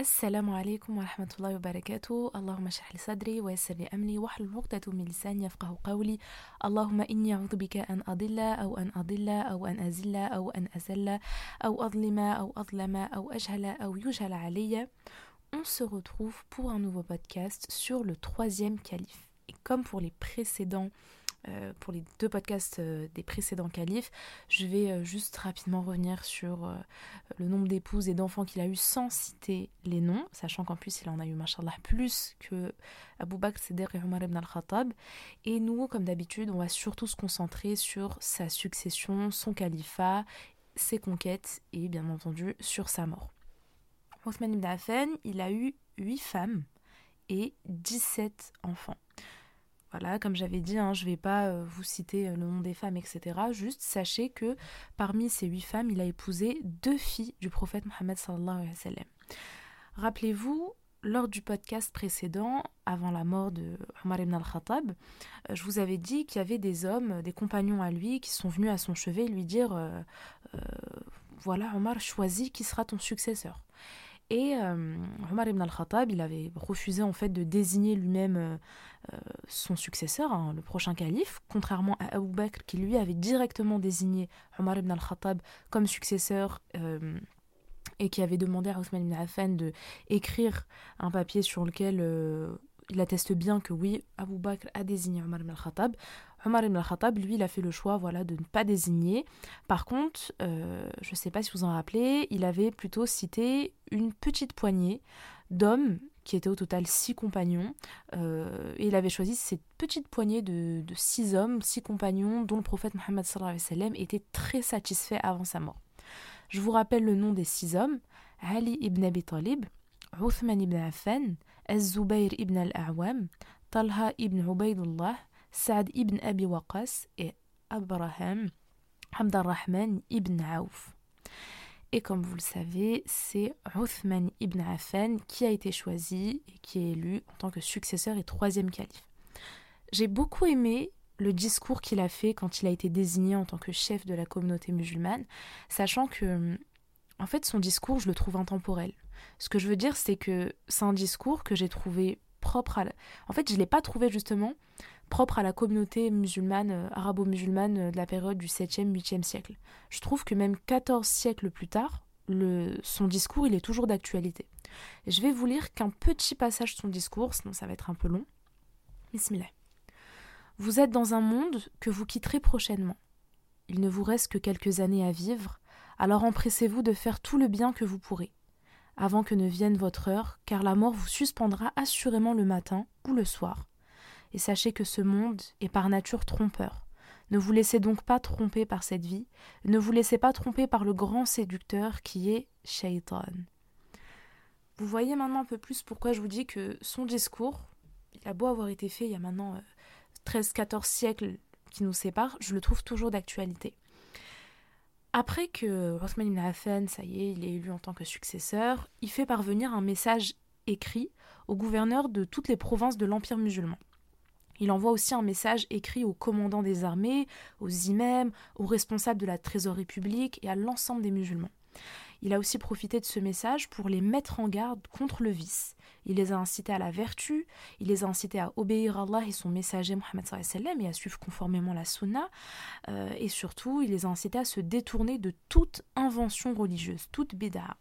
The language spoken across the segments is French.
السلام عليكم ورحمة الله وبركاته. اللهم اشرح لي صدري ويسر لي أمري واحلل عقدة من لساني يفقه قولي. اللهم إني أعوذ بك أن أضل أو أن أضل أو أن أزل أو أن أزل أو أظلم أو أظلم أو أجهل أو يجهل علي. On se retrouve pour un nouveau podcast sur le troisième calife. Et comme pour les précédents Euh, pour les deux podcasts euh, des précédents califes. Je vais euh, juste rapidement revenir sur le nombre d'épouses et d'enfants qu'il a eu sans citer les noms, sachant qu'en plus il en a eu, machallah, plus que Abu Bakr Siddiq et Omar ibn al-Khattab. Et nous, comme d'habitude, on va surtout se concentrer sur sa succession, son califat, ses conquêtes et bien entendu sur sa mort. Othman ibn Affan, il a eu 8 femmes et 17 enfants. Voilà, comme j'avais dit, hein, je ne vais pas euh, vous citer euh, le nom des femmes, etc. Juste sachez que parmi ces huit femmes, il a épousé deux filles du prophète Mohammed sallallahu alayhi wa sallam. Rappelez-vous, lors du podcast précédent, avant la mort de Omar ibn al-Khattab, euh, je vous avais dit qu'il y avait des hommes, des compagnons à lui, qui sont venus à son chevet lui dire Voilà, Omar, choisis qui sera ton successeur. Et euh, Omar ibn al-Khattab, il avait refusé en fait de désigner lui-même euh, euh, son successeur, hein, le prochain calife, contrairement à Abu Bakr qui lui avait directement désigné Omar ibn al-Khattab comme successeur et qui avait demandé à Othman ibn Affan de écrire un papier sur lequel il atteste bien que oui, Abu Bakr a désigné Omar ibn al-Khattab. Omar ibn al-Khattab, lui, il a fait le choix voilà, de ne pas désigner. Par contre, euh, je ne sais pas si vous en rappelez, il avait plutôt cité une petite poignée d'hommes qui étaient au total six compagnons. Euh, et il avait choisi cette petite poignée de, six hommes, six compagnons, dont le prophète Mohammed était très satisfait avant sa mort. Je vous rappelle le nom des six hommes Ali ibn Abi Talib, Uthman ibn Affan, Az-Zubayr ibn al-A'wam, Talha ibn Ubaydullah, Saad ibn Abi Waqas et Abraham Abdurrahman ibn Auf. Et comme vous le savez, c'est Uthman ibn Affan qui a été choisi et qui est élu en tant que successeur et troisième calife. J'ai beaucoup aimé le discours qu'il a fait quand il a été désigné en tant que chef de la communauté musulmane, sachant que, en fait, son discours, je le trouve intemporel. Ce que je veux dire, c'est que c'est un discours que j'ai trouvé propre à... En fait, je ne l'ai pas trouvé justement propre à la communauté musulmane, euh, arabo-musulmane euh, de la période du 7e, 8e siècle. Je trouve que même 14 siècles plus tard, le, son discours, il est toujours d'actualité. Je vais vous lire qu'un petit passage de son discours, sinon ça va être un peu long. Bismillah. Vous êtes dans un monde que vous quitterez prochainement. Il ne vous reste que quelques années à vivre, alors empressez-vous de faire tout le bien que vous pourrez, avant que ne vienne votre heure, car la mort vous suspendra assurément le matin ou le soir, et sachez que ce monde est par nature trompeur. Ne vous laissez donc pas tromper par cette vie, ne vous laissez pas tromper par le grand séducteur qui est Shaitan. Vous voyez maintenant un peu plus pourquoi je vous dis que son discours, il a beau avoir été fait il y a maintenant 13-14 euh, siècles qui nous séparent, je le trouve toujours d'actualité. Après que Rothman ibn ça y est, il est élu en tant que successeur, il fait parvenir un message écrit au gouverneur de toutes les provinces de l'Empire musulman. Il envoie aussi un message écrit aux commandants des armées, aux imams, aux responsables de la trésorerie publique et à l'ensemble des musulmans. Il a aussi profité de ce message pour les mettre en garde contre le vice. Il les a incités à la vertu, il les a incités à obéir à Allah et son messager Mohammed et à suivre conformément la sunna, euh, et surtout il les a incités à se détourner de toute invention religieuse, toute bid'a.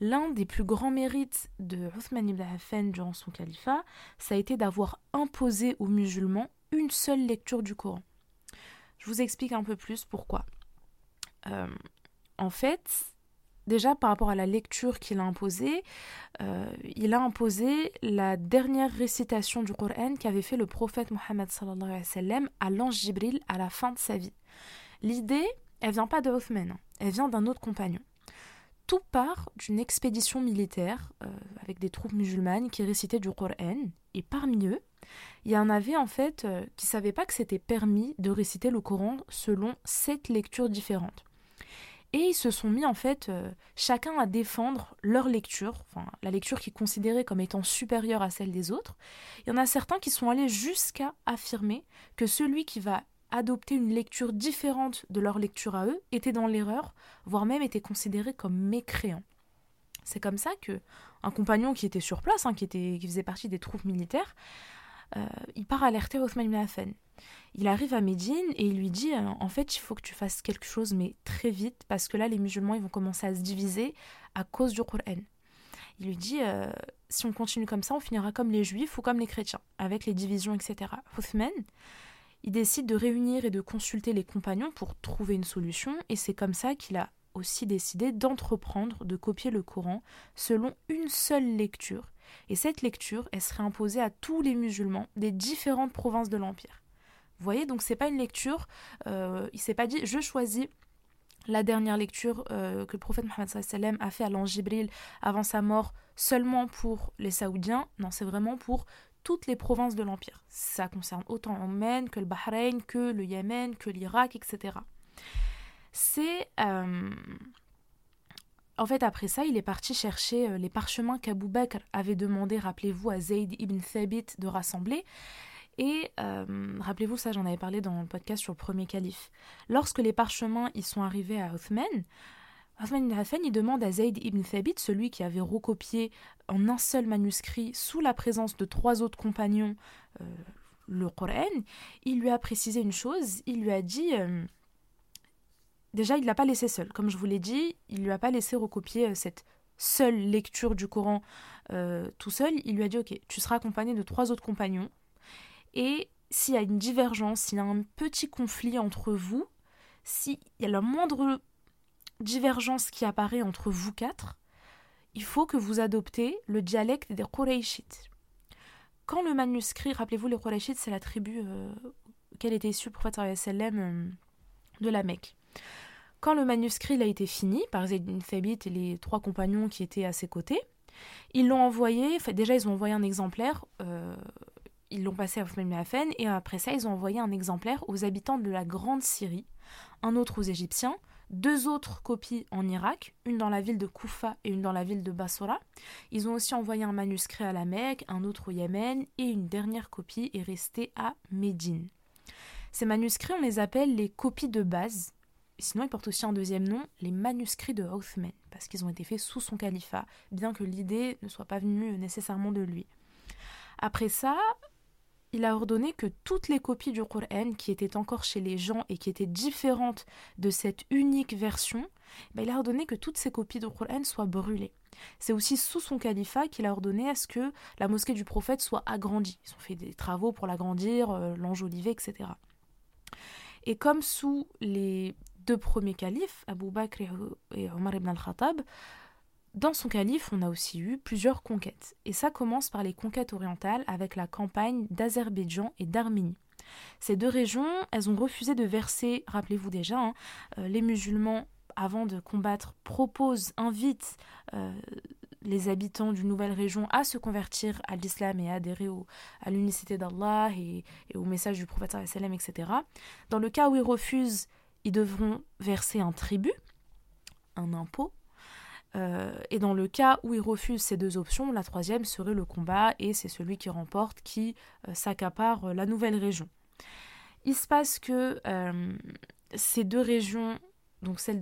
L'un des plus grands mérites de Uthman ibn Affan durant son califat, ça a été d'avoir imposé aux musulmans une seule lecture du Coran. Je vous explique un peu plus pourquoi. Euh, en fait, déjà par rapport à la lecture qu'il a imposée, euh, il a imposé la dernière récitation du Coran qu'avait fait le prophète Mohammed à l'ange Jibril à la fin de sa vie. L'idée, elle vient pas de hein. elle vient d'un autre compagnon tout part d'une expédition militaire euh, avec des troupes musulmanes qui récitaient du Coran. Et parmi eux, il y en avait en fait euh, qui ne savaient pas que c'était permis de réciter le Coran selon sept lectures différentes. Et ils se sont mis en fait euh, chacun à défendre leur lecture, enfin la lecture qui est considérée comme étant supérieure à celle des autres. Il y en a certains qui sont allés jusqu'à affirmer que celui qui va adopter une lecture différente de leur lecture à eux, étaient dans l'erreur, voire même étaient considérés comme mécréants. C'est comme ça que un compagnon qui était sur place, hein, qui, était, qui faisait partie des troupes militaires, euh, il part alerter Othman ibn Affan. Il arrive à Médine et il lui dit euh, en fait il faut que tu fasses quelque chose mais très vite parce que là les musulmans ils vont commencer à se diviser à cause du Coran. Il lui dit euh, si on continue comme ça on finira comme les juifs ou comme les chrétiens avec les divisions etc. Othman il décide de réunir et de consulter les compagnons pour trouver une solution et c'est comme ça qu'il a aussi décidé d'entreprendre de copier le Coran selon une seule lecture et cette lecture, elle serait imposée à tous les musulmans des différentes provinces de l'Empire. Vous voyez, donc c'est pas une lecture, euh, il s'est pas dit je choisis la dernière lecture euh, que le prophète Mohammed a fait à l'ange Jibril avant sa mort seulement pour les Saoudiens. Non, c'est vraiment pour toutes les provinces de l'Empire. Ça concerne autant l'Oman que le Bahreïn, que le Yémen, que l'Irak, etc. C'est. Euh, en fait, après ça, il est parti chercher euh, les parchemins qu'Abu Bakr avait demandé, rappelez-vous, à Zayd ibn Thabit de rassembler. Et euh, rappelez-vous, ça j'en avais parlé dans le podcast sur le premier calife. Lorsque les parchemins ils sont arrivés à Othman, Othman ibn Affan il demande à Zayd ibn Thabit, celui qui avait recopié en un seul manuscrit sous la présence de trois autres compagnons euh, le Coran, il lui a précisé une chose, il lui a dit Déjà, il ne l'a pas laissé seul. Comme je vous l'ai dit, il ne lui a pas laissé recopier euh, cette seule lecture du Coran euh, tout seul. Il lui a dit, ok, tu seras accompagné de trois autres compagnons. Et s'il y a une divergence, s'il y a un petit conflit entre vous, s'il y a la moindre divergence qui apparaît entre vous quatre, il faut que vous adoptez le dialecte des Qurayshites. Quand le manuscrit, rappelez-vous, les Qurayshites, c'est la tribu euh, qu'elle était issue, pour euh, de la Mecque. Quand le manuscrit a été fini par Zayd Thabit et les trois compagnons qui étaient à ses côtés, ils l'ont envoyé, déjà ils ont envoyé un exemplaire, euh, ils l'ont passé à ibn et après ça ils ont envoyé un exemplaire aux habitants de la Grande Syrie, un autre aux Égyptiens, deux autres copies en Irak, une dans la ville de Koufa et une dans la ville de Bassora. Ils ont aussi envoyé un manuscrit à la Mecque, un autre au Yémen et une dernière copie est restée à Médine. Ces manuscrits, on les appelle les copies de base Sinon, il porte aussi un deuxième nom, les manuscrits de Othman, parce qu'ils ont été faits sous son califat, bien que l'idée ne soit pas venue nécessairement de lui. Après ça, il a ordonné que toutes les copies du Coran qui étaient encore chez les gens et qui étaient différentes de cette unique version, ben, il a ordonné que toutes ces copies du Coran soient brûlées. C'est aussi sous son califat qu'il a ordonné à ce que la mosquée du prophète soit agrandie. Ils ont fait des travaux pour l'agrandir, euh, l'enjoliver, etc. Et comme sous les deux premiers califes, Abu Bakr et Omar ibn al-Khattab, dans son calife, on a aussi eu plusieurs conquêtes. Et ça commence par les conquêtes orientales avec la campagne d'Azerbaïdjan et d'Arménie. Ces deux régions, elles ont refusé de verser, rappelez-vous déjà, hein, euh, les musulmans, avant de combattre, proposent, invitent euh, les habitants d'une nouvelle région à se convertir à l'islam et à adhérer à l'unicité d'Allah et, au message du prophète, etc. Dans le cas où ils refusent, ils devront verser un tribut, un impôt. Euh, et dans le cas où ils refusent ces deux options, la troisième serait le combat et c'est celui qui remporte qui euh, s'accapare euh, la nouvelle région. Il se passe que ces deux régions, donc celle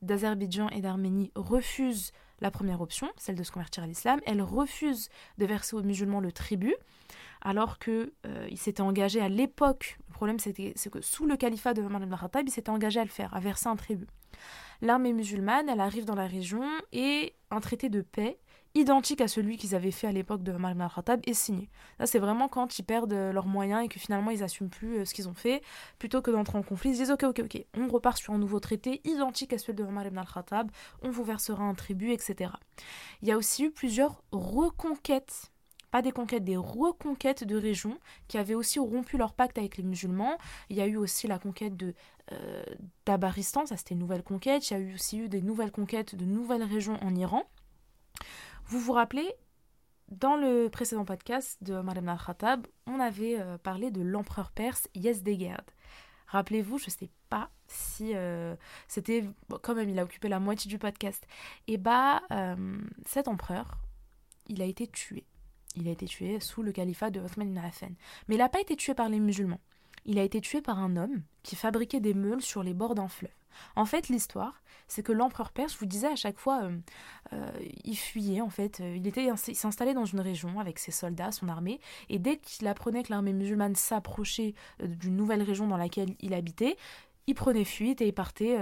d'Azerbaïdjan et d'Arménie, refusent la première option, celle de se convertir à l'islam. Elles refusent de verser aux musulmans le tribut alors qu'il euh, s'était engagé à l'époque, le problème c'est que sous le califat de Omar ibn Khattab, il s'était engagé à le faire, à verser un tribut. L'armée musulmane, elle arrive dans la région et un traité de paix identique à celui qu'ils avaient fait à l'époque de Omar ibn Khattab est signé. Là, c'est vraiment quand ils perdent leurs moyens et que finalement ils n'assument plus euh, ce qu'ils ont fait, plutôt que d'entrer en conflit, ils disent ok, ok, ok, on repart sur un nouveau traité identique à celui de Omar ibn al-Khattab, on vous versera un tribut, etc. Il y a aussi eu plusieurs reconquêtes des conquêtes, des reconquêtes de régions qui avaient aussi rompu leur pacte avec les musulmans. Il y a eu aussi la conquête de euh, d'Abaristan, ça c'était une nouvelle conquête. Il y a eu aussi eu des nouvelles conquêtes de nouvelles régions en Iran. Vous vous rappelez, dans le précédent podcast de Omar al-Khattab, on avait euh, parlé de l'empereur perse Yezdegerd. Rappelez-vous, je ne sais pas si euh, c'était quand même il a occupé la moitié du podcast. Et bah cet empereur, il a été tué il a été tué sous le califat de Othman ibn Affan. Mais il n'a pas été tué par les musulmans. Il a été tué par un homme qui fabriquait des meules sur les bords d'un fleuve. En fait, l'histoire, c'est que l'empereur perse, vous disais à chaque fois, euh, euh, il fuyait en fait, euh, il était s'installait dans une région avec ses soldats, son armée, et dès qu'il apprenait que l'armée musulmane s'approchait d'une nouvelle région dans laquelle il habitait, il prenait fuite et partait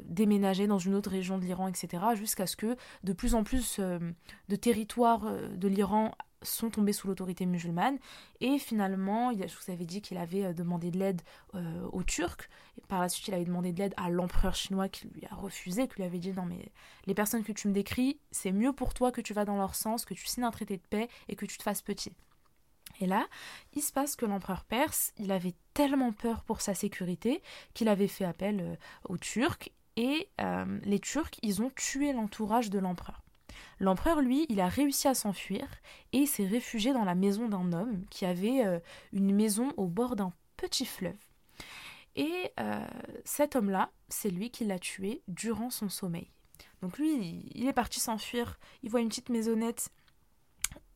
déménager dans une autre région de l'Iran, etc., jusqu'à ce que de plus en plus de territoires de l'Iran sont tombés sous l'autorité musulmane. Et finalement, je vous avais dit qu'il avait euh, demandé de l'aide euh, aux Turcs. Par la suite, il avait demandé de l'aide à l'empereur chinois qui lui a refusé, qui lui avait dit non mais les personnes que tu me décris, c'est mieux pour toi que tu vas dans leur sens, que tu signes un traité de paix et que tu te fasses petit. Et là, il se passe que l'empereur perse, il avait tellement peur pour sa sécurité qu'il avait fait appel euh, aux Turcs et les Turcs, ils ont tué l'entourage de l'empereur. L'empereur, lui, il a réussi à s'enfuir et s'est réfugié dans la maison d'un homme qui avait euh, une maison au bord d'un petit fleuve. Et euh, cet homme-là, c'est lui qui l'a tué durant son sommeil. Donc lui, il est parti s'enfuir, il voit une petite maisonnette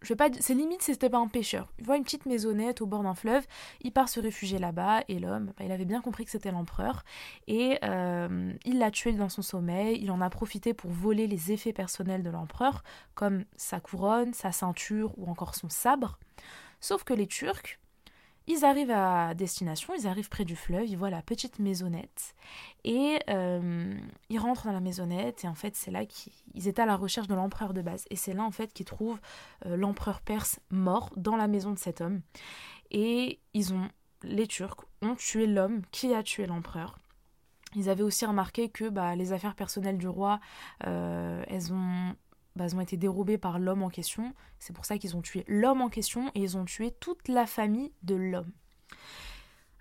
je vais pas c'est limite c'était pas un pêcheur. Il voit une petite maisonnette au bord d'un fleuve, il part se réfugier là-bas et l'homme, bah, il avait bien compris que c'était l'empereur et euh, il l'a tué dans son sommeil. Il en a profité pour voler les effets personnels de l'empereur, comme sa couronne, sa ceinture ou encore son sabre. Sauf que les Turcs, ils arrivent à destination, ils arrivent près du fleuve, ils voient la petite maisonnette et euh, ils rentrent dans la maisonnette et en fait c'est là qu'ils étaient à la recherche de l'empereur de base et c'est là en fait qu'ils trouvent euh, l'empereur perse mort dans la maison de cet homme et ils ont les Turcs ont tué l'homme qui a tué l'empereur. Ils avaient aussi remarqué que bah, les affaires personnelles du roi, euh, elles ont bah, ont été dérobés par l'homme en question. C'est pour ça qu'ils ont tué l'homme en question et ils ont tué toute la famille de l'homme.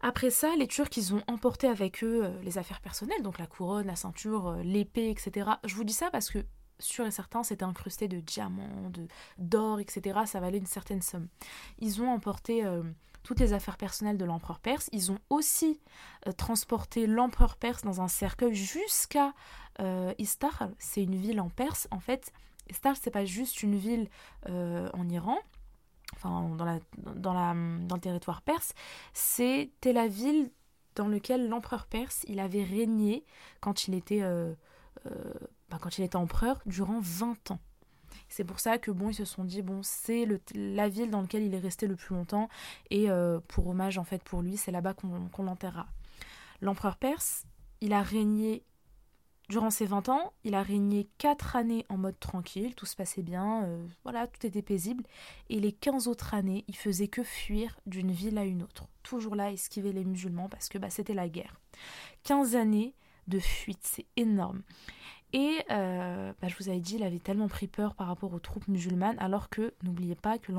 Après ça, les Turcs, ils ont emporté avec eux euh, les affaires personnelles, donc la couronne, la ceinture, euh, l'épée, etc. Je vous dis ça parce que, sûr et certain, c'était incrusté de diamants, d'or, etc. Ça valait une certaine somme. Ils ont emporté euh, toutes les affaires personnelles de l'empereur perse. Ils ont aussi transporté l'empereur perse dans un cercueil jusqu'à Istar. C'est une ville en Perse. En fait, Istar, c'est pas juste une ville euh, en Iran, enfin dans, la, dans, la, dans le territoire perse, c'était la ville dans laquelle l'empereur perse il avait régné quand il était, euh, euh, bah, quand il était empereur durant 20 ans. C'est pour ça que bon, ils se sont dit bon, c'est la ville dans laquelle il est resté le plus longtemps et pour hommage en fait pour lui, c'est là-bas qu'on l'enterra. L'empereur perse, il a régné Durant ses 20 ans, il a régné 4 années en mode tranquille, tout se passait bien, euh, voilà, tout était paisible. Et les 15 autres années, il faisait que fuir d'une ville à une autre. Toujours là, esquiver les musulmans parce que bah, c'était la guerre. 15 années de fuite, c'est énorme. Et euh, bah, je vous avais dit, il avait tellement pris peur par rapport aux troupes musulmanes, alors que n'oubliez pas que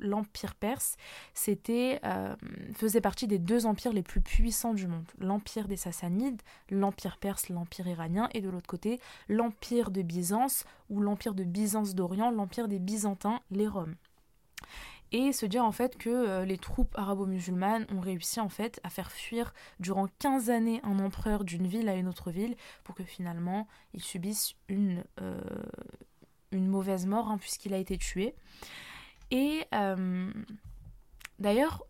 l'Empire perse, c'était, euh, faisait partie des deux empires les plus puissants du monde. L'Empire des Sassanides, l'Empire perse, l'Empire iranien, et de l'autre côté, l'Empire de Byzance, ou l'Empire de Byzance d'Orient, l'Empire des Byzantins, les Roms. Et se dire en fait que euh, les troupes arabo-musulmanes ont réussi en fait à faire fuir durant 15 années un empereur d'une ville à une autre ville pour que finalement il subisse une, euh, mauvaise mort hein, puisqu'il a été tué. Et euh, d'ailleurs,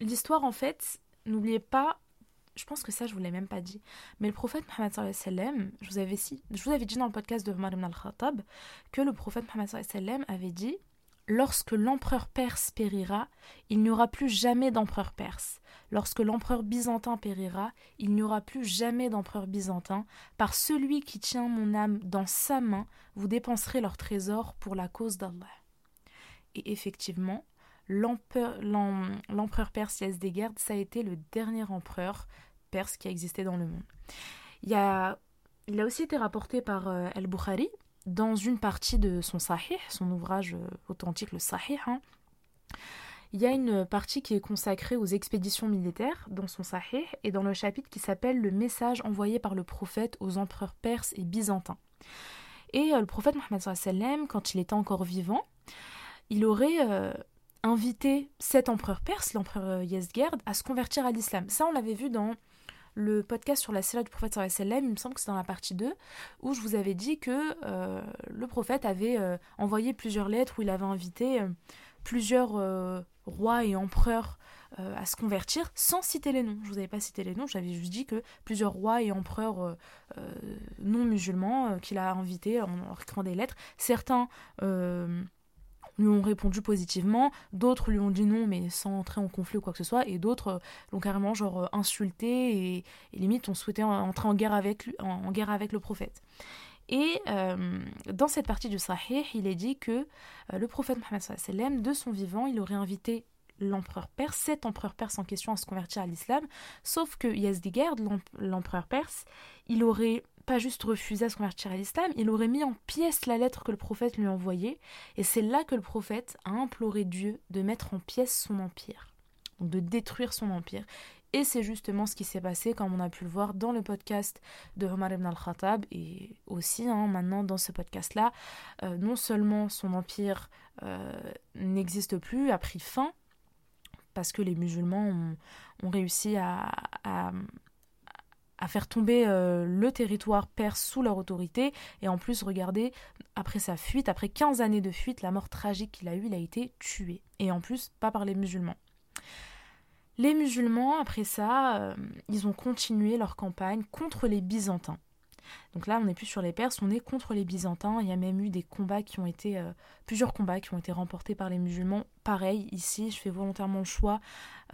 l'histoire, en fait, n'oubliez pas, je pense que ça, je vous l'ai même pas dit, mais le prophète Mohammed je vous avais, je vous avais dit dans le podcast de Omar al-Khattab que le prophète Mohammed avait dit Lorsque l'empereur perse périra, il n'y aura plus jamais d'empereur perse. Lorsque l'empereur byzantin périra, il n'y aura plus jamais d'empereur byzantin. Par celui qui tient mon âme dans sa main, vous dépenserez leur trésor pour la cause d'Allah. Et effectivement, l'empereur perse Yazdegerd, ça a été le dernier empereur perse qui a existé dans le monde. Il, a, a aussi été rapporté par euh, Al-Bukhari dans une partie de son Sahih, son ouvrage euh, authentique, le Sahih, hein, il y a une partie qui est consacrée aux expéditions militaires dans son Sahih et dans le chapitre qui s'appelle Le message envoyé par le prophète aux empereurs perses et byzantins. Et euh, le prophète Mohammed quand il était encore vivant, il aurait euh, invité cet empereur perse, l'empereur Yezgerd, à se convertir à l'islam. Ça, on l'avait vu dans le podcast sur la sira du prophète sallam, il me semble que c'est dans la partie 2, où je vous avais dit que euh, le prophète avait euh, envoyé plusieurs lettres où il avait invité euh, plusieurs rois et empereurs à se convertir sans citer les noms. Je vous avais pas cité les noms, j'avais juste dit que plusieurs rois et empereurs non musulmans qu'il a invités en leur écrivant des lettres, certains lui ont répondu positivement, d'autres lui ont dit non mais sans entrer en conflit ou quoi que ce soit, et d'autres l'ont carrément genre insulté et, limite ont souhaité entrer en guerre avec, lui, en guerre avec le prophète. Et euh, dans cette partie du Sahih, il est dit que euh, le prophète Mohammed de son vivant, il aurait invité l'empereur perse, cet empereur perse en question à se convertir à l'islam, sauf que Yazdigerd, l'empereur perse, il aurait pas juste refusé à se convertir à l'islam, il aurait mis en pièces la lettre que le prophète lui envoyait, et c'est là que le prophète a imploré Dieu de mettre en pièces son empire, de détruire son empire. Et c'est justement ce qui s'est passé, comme on a pu le voir dans le podcast de Omar ibn al-Khattab, et aussi hein, maintenant dans ce podcast-là. Euh, non seulement son empire euh, n'existe plus, a pris fin, parce que les musulmans ont, réussi à, faire tomber euh, le territoire perse sous leur autorité. Et en plus, regardez, après sa fuite, après 15 années de fuite, la mort tragique qu'il a eue, il a été tué. Et en plus, pas par les musulmans. Les musulmans, après ça, euh, ils ont continué leur campagne contre les Byzantins. Donc là, on n'est plus sur les Perses, on est contre les Byzantins. Il y a même eu des combats qui ont été, euh, plusieurs combats qui ont été remportés par les musulmans. Pareil, ici, je fais volontairement le choix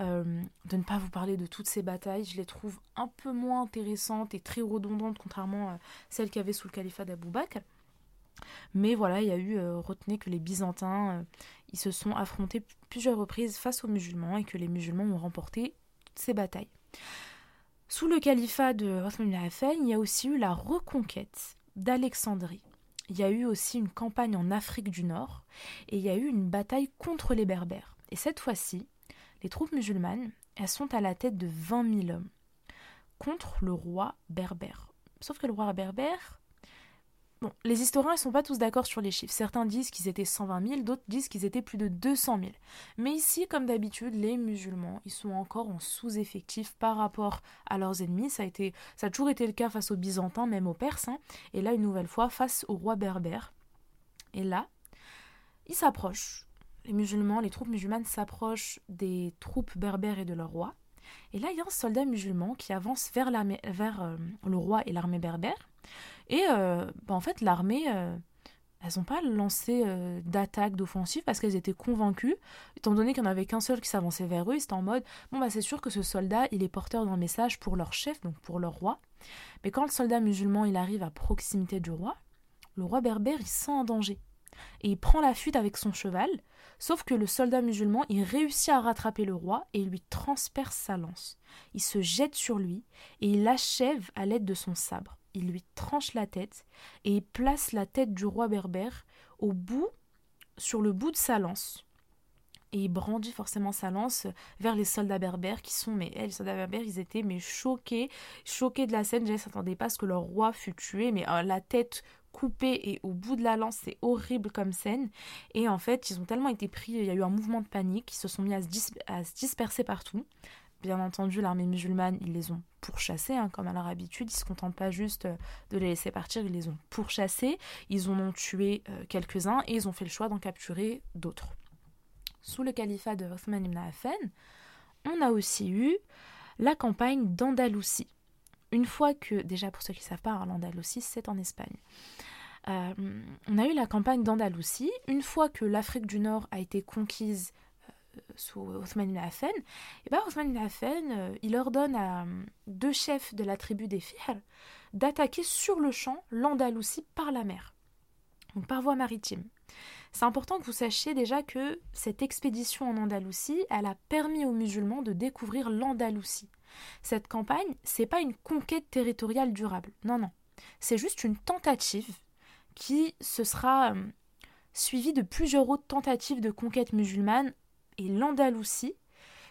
euh, de ne pas vous parler de toutes ces batailles. Je les trouve un peu moins intéressantes et très redondantes, contrairement à celles qu'il y avait sous le califat d'Abou Bakr. Mais voilà, il y a eu, retenez que les Byzantins, ils se sont affrontés plusieurs reprises face aux musulmans et que les musulmans ont remporté ces batailles. Sous le califat de ibn il y a aussi eu la reconquête d'Alexandrie. Il y a eu aussi une campagne en Afrique du Nord et il y a eu une bataille contre les Berbères. Et cette fois-ci, les troupes musulmanes, elles sont à la tête de 20 000 hommes contre le roi berbère. Sauf que le roi berbère, Bon, les historiens ne sont pas tous d'accord sur les chiffres. Certains disent qu'ils étaient 120 000, d'autres disent qu'ils étaient plus de 200 000. Mais ici, comme d'habitude, les musulmans, ils sont encore en sous-effectif par rapport à leurs ennemis. Ça a, été, toujours été le cas face aux Byzantins, même aux Perses. Hein. Et là, une nouvelle fois, face au roi berbère. Et là, ils s'approchent. Les musulmans, les troupes musulmanes s'approchent des troupes berbères et de leur roi. Et là, il y a un soldat musulman qui avance vers, vers euh, le roi et l'armée berbère. Et euh, bah, en fait, l'armée, euh, elles n'ont pas lancé euh, d'attaque, d'offensive, parce qu'elles étaient convaincues, étant donné qu'il n'y en avait qu'un seul qui s'avançait vers eux, c'était en mode, bon, bah c'est sûr que ce soldat, il est porteur d'un message pour leur chef, donc pour leur roi. Mais quand le soldat musulman, il arrive à proximité du roi, le roi berbère, il sent un danger. Et il prend la fuite avec son cheval, sauf que le soldat musulman, il réussit à rattraper le roi et il lui transperce sa lance. Il se jette sur lui et il l'achève à l'aide de son sabre il lui tranche la tête et place la tête du roi berbère au bout, sur le bout de sa lance. Et il brandit forcément sa lance vers les soldats berbères qui sont, mais les soldats berbères, ils étaient mais choqués, choqués de la scène. Je ne s'attendaient pas à ce que leur roi fût tué, mais euh, la tête coupée et au bout de la lance, c'est horrible comme scène. Et en fait, ils ont tellement été pris, il y a eu un mouvement de panique, ils se sont mis à se disperser partout. Bien entendu, l'armée musulmane, ils les ont pourchassés, hein, comme à leur habitude. Ils ne se contentent pas juste euh, de les laisser partir, ils les ont pourchassés. Ils en ont tué euh, quelques-uns et ils ont fait le choix d'en capturer d'autres. Sous le califat de Othman ibn Affan, on a aussi eu la campagne d'Andalousie. Une fois que, déjà pour ceux qui ne savent pas, hein, l'Andalousie, c'est en Espagne. Euh, on a eu la campagne d'Andalousie. Une fois que l'Afrique du Nord a été conquise sous Othman ibn Affan, et ben ibn Affan, euh, il ordonne à euh, deux chefs de la tribu des Fihr d'attaquer sur le champ l'Andalousie par la mer, donc par voie maritime. C'est important que vous sachiez déjà que cette expédition en Andalousie, elle a permis aux musulmans de découvrir l'Andalousie. Cette campagne, c'est pas une conquête territoriale durable. Non, non. C'est juste une tentative qui se sera euh, suivie de plusieurs autres tentatives de conquête musulmane et l'Andalousie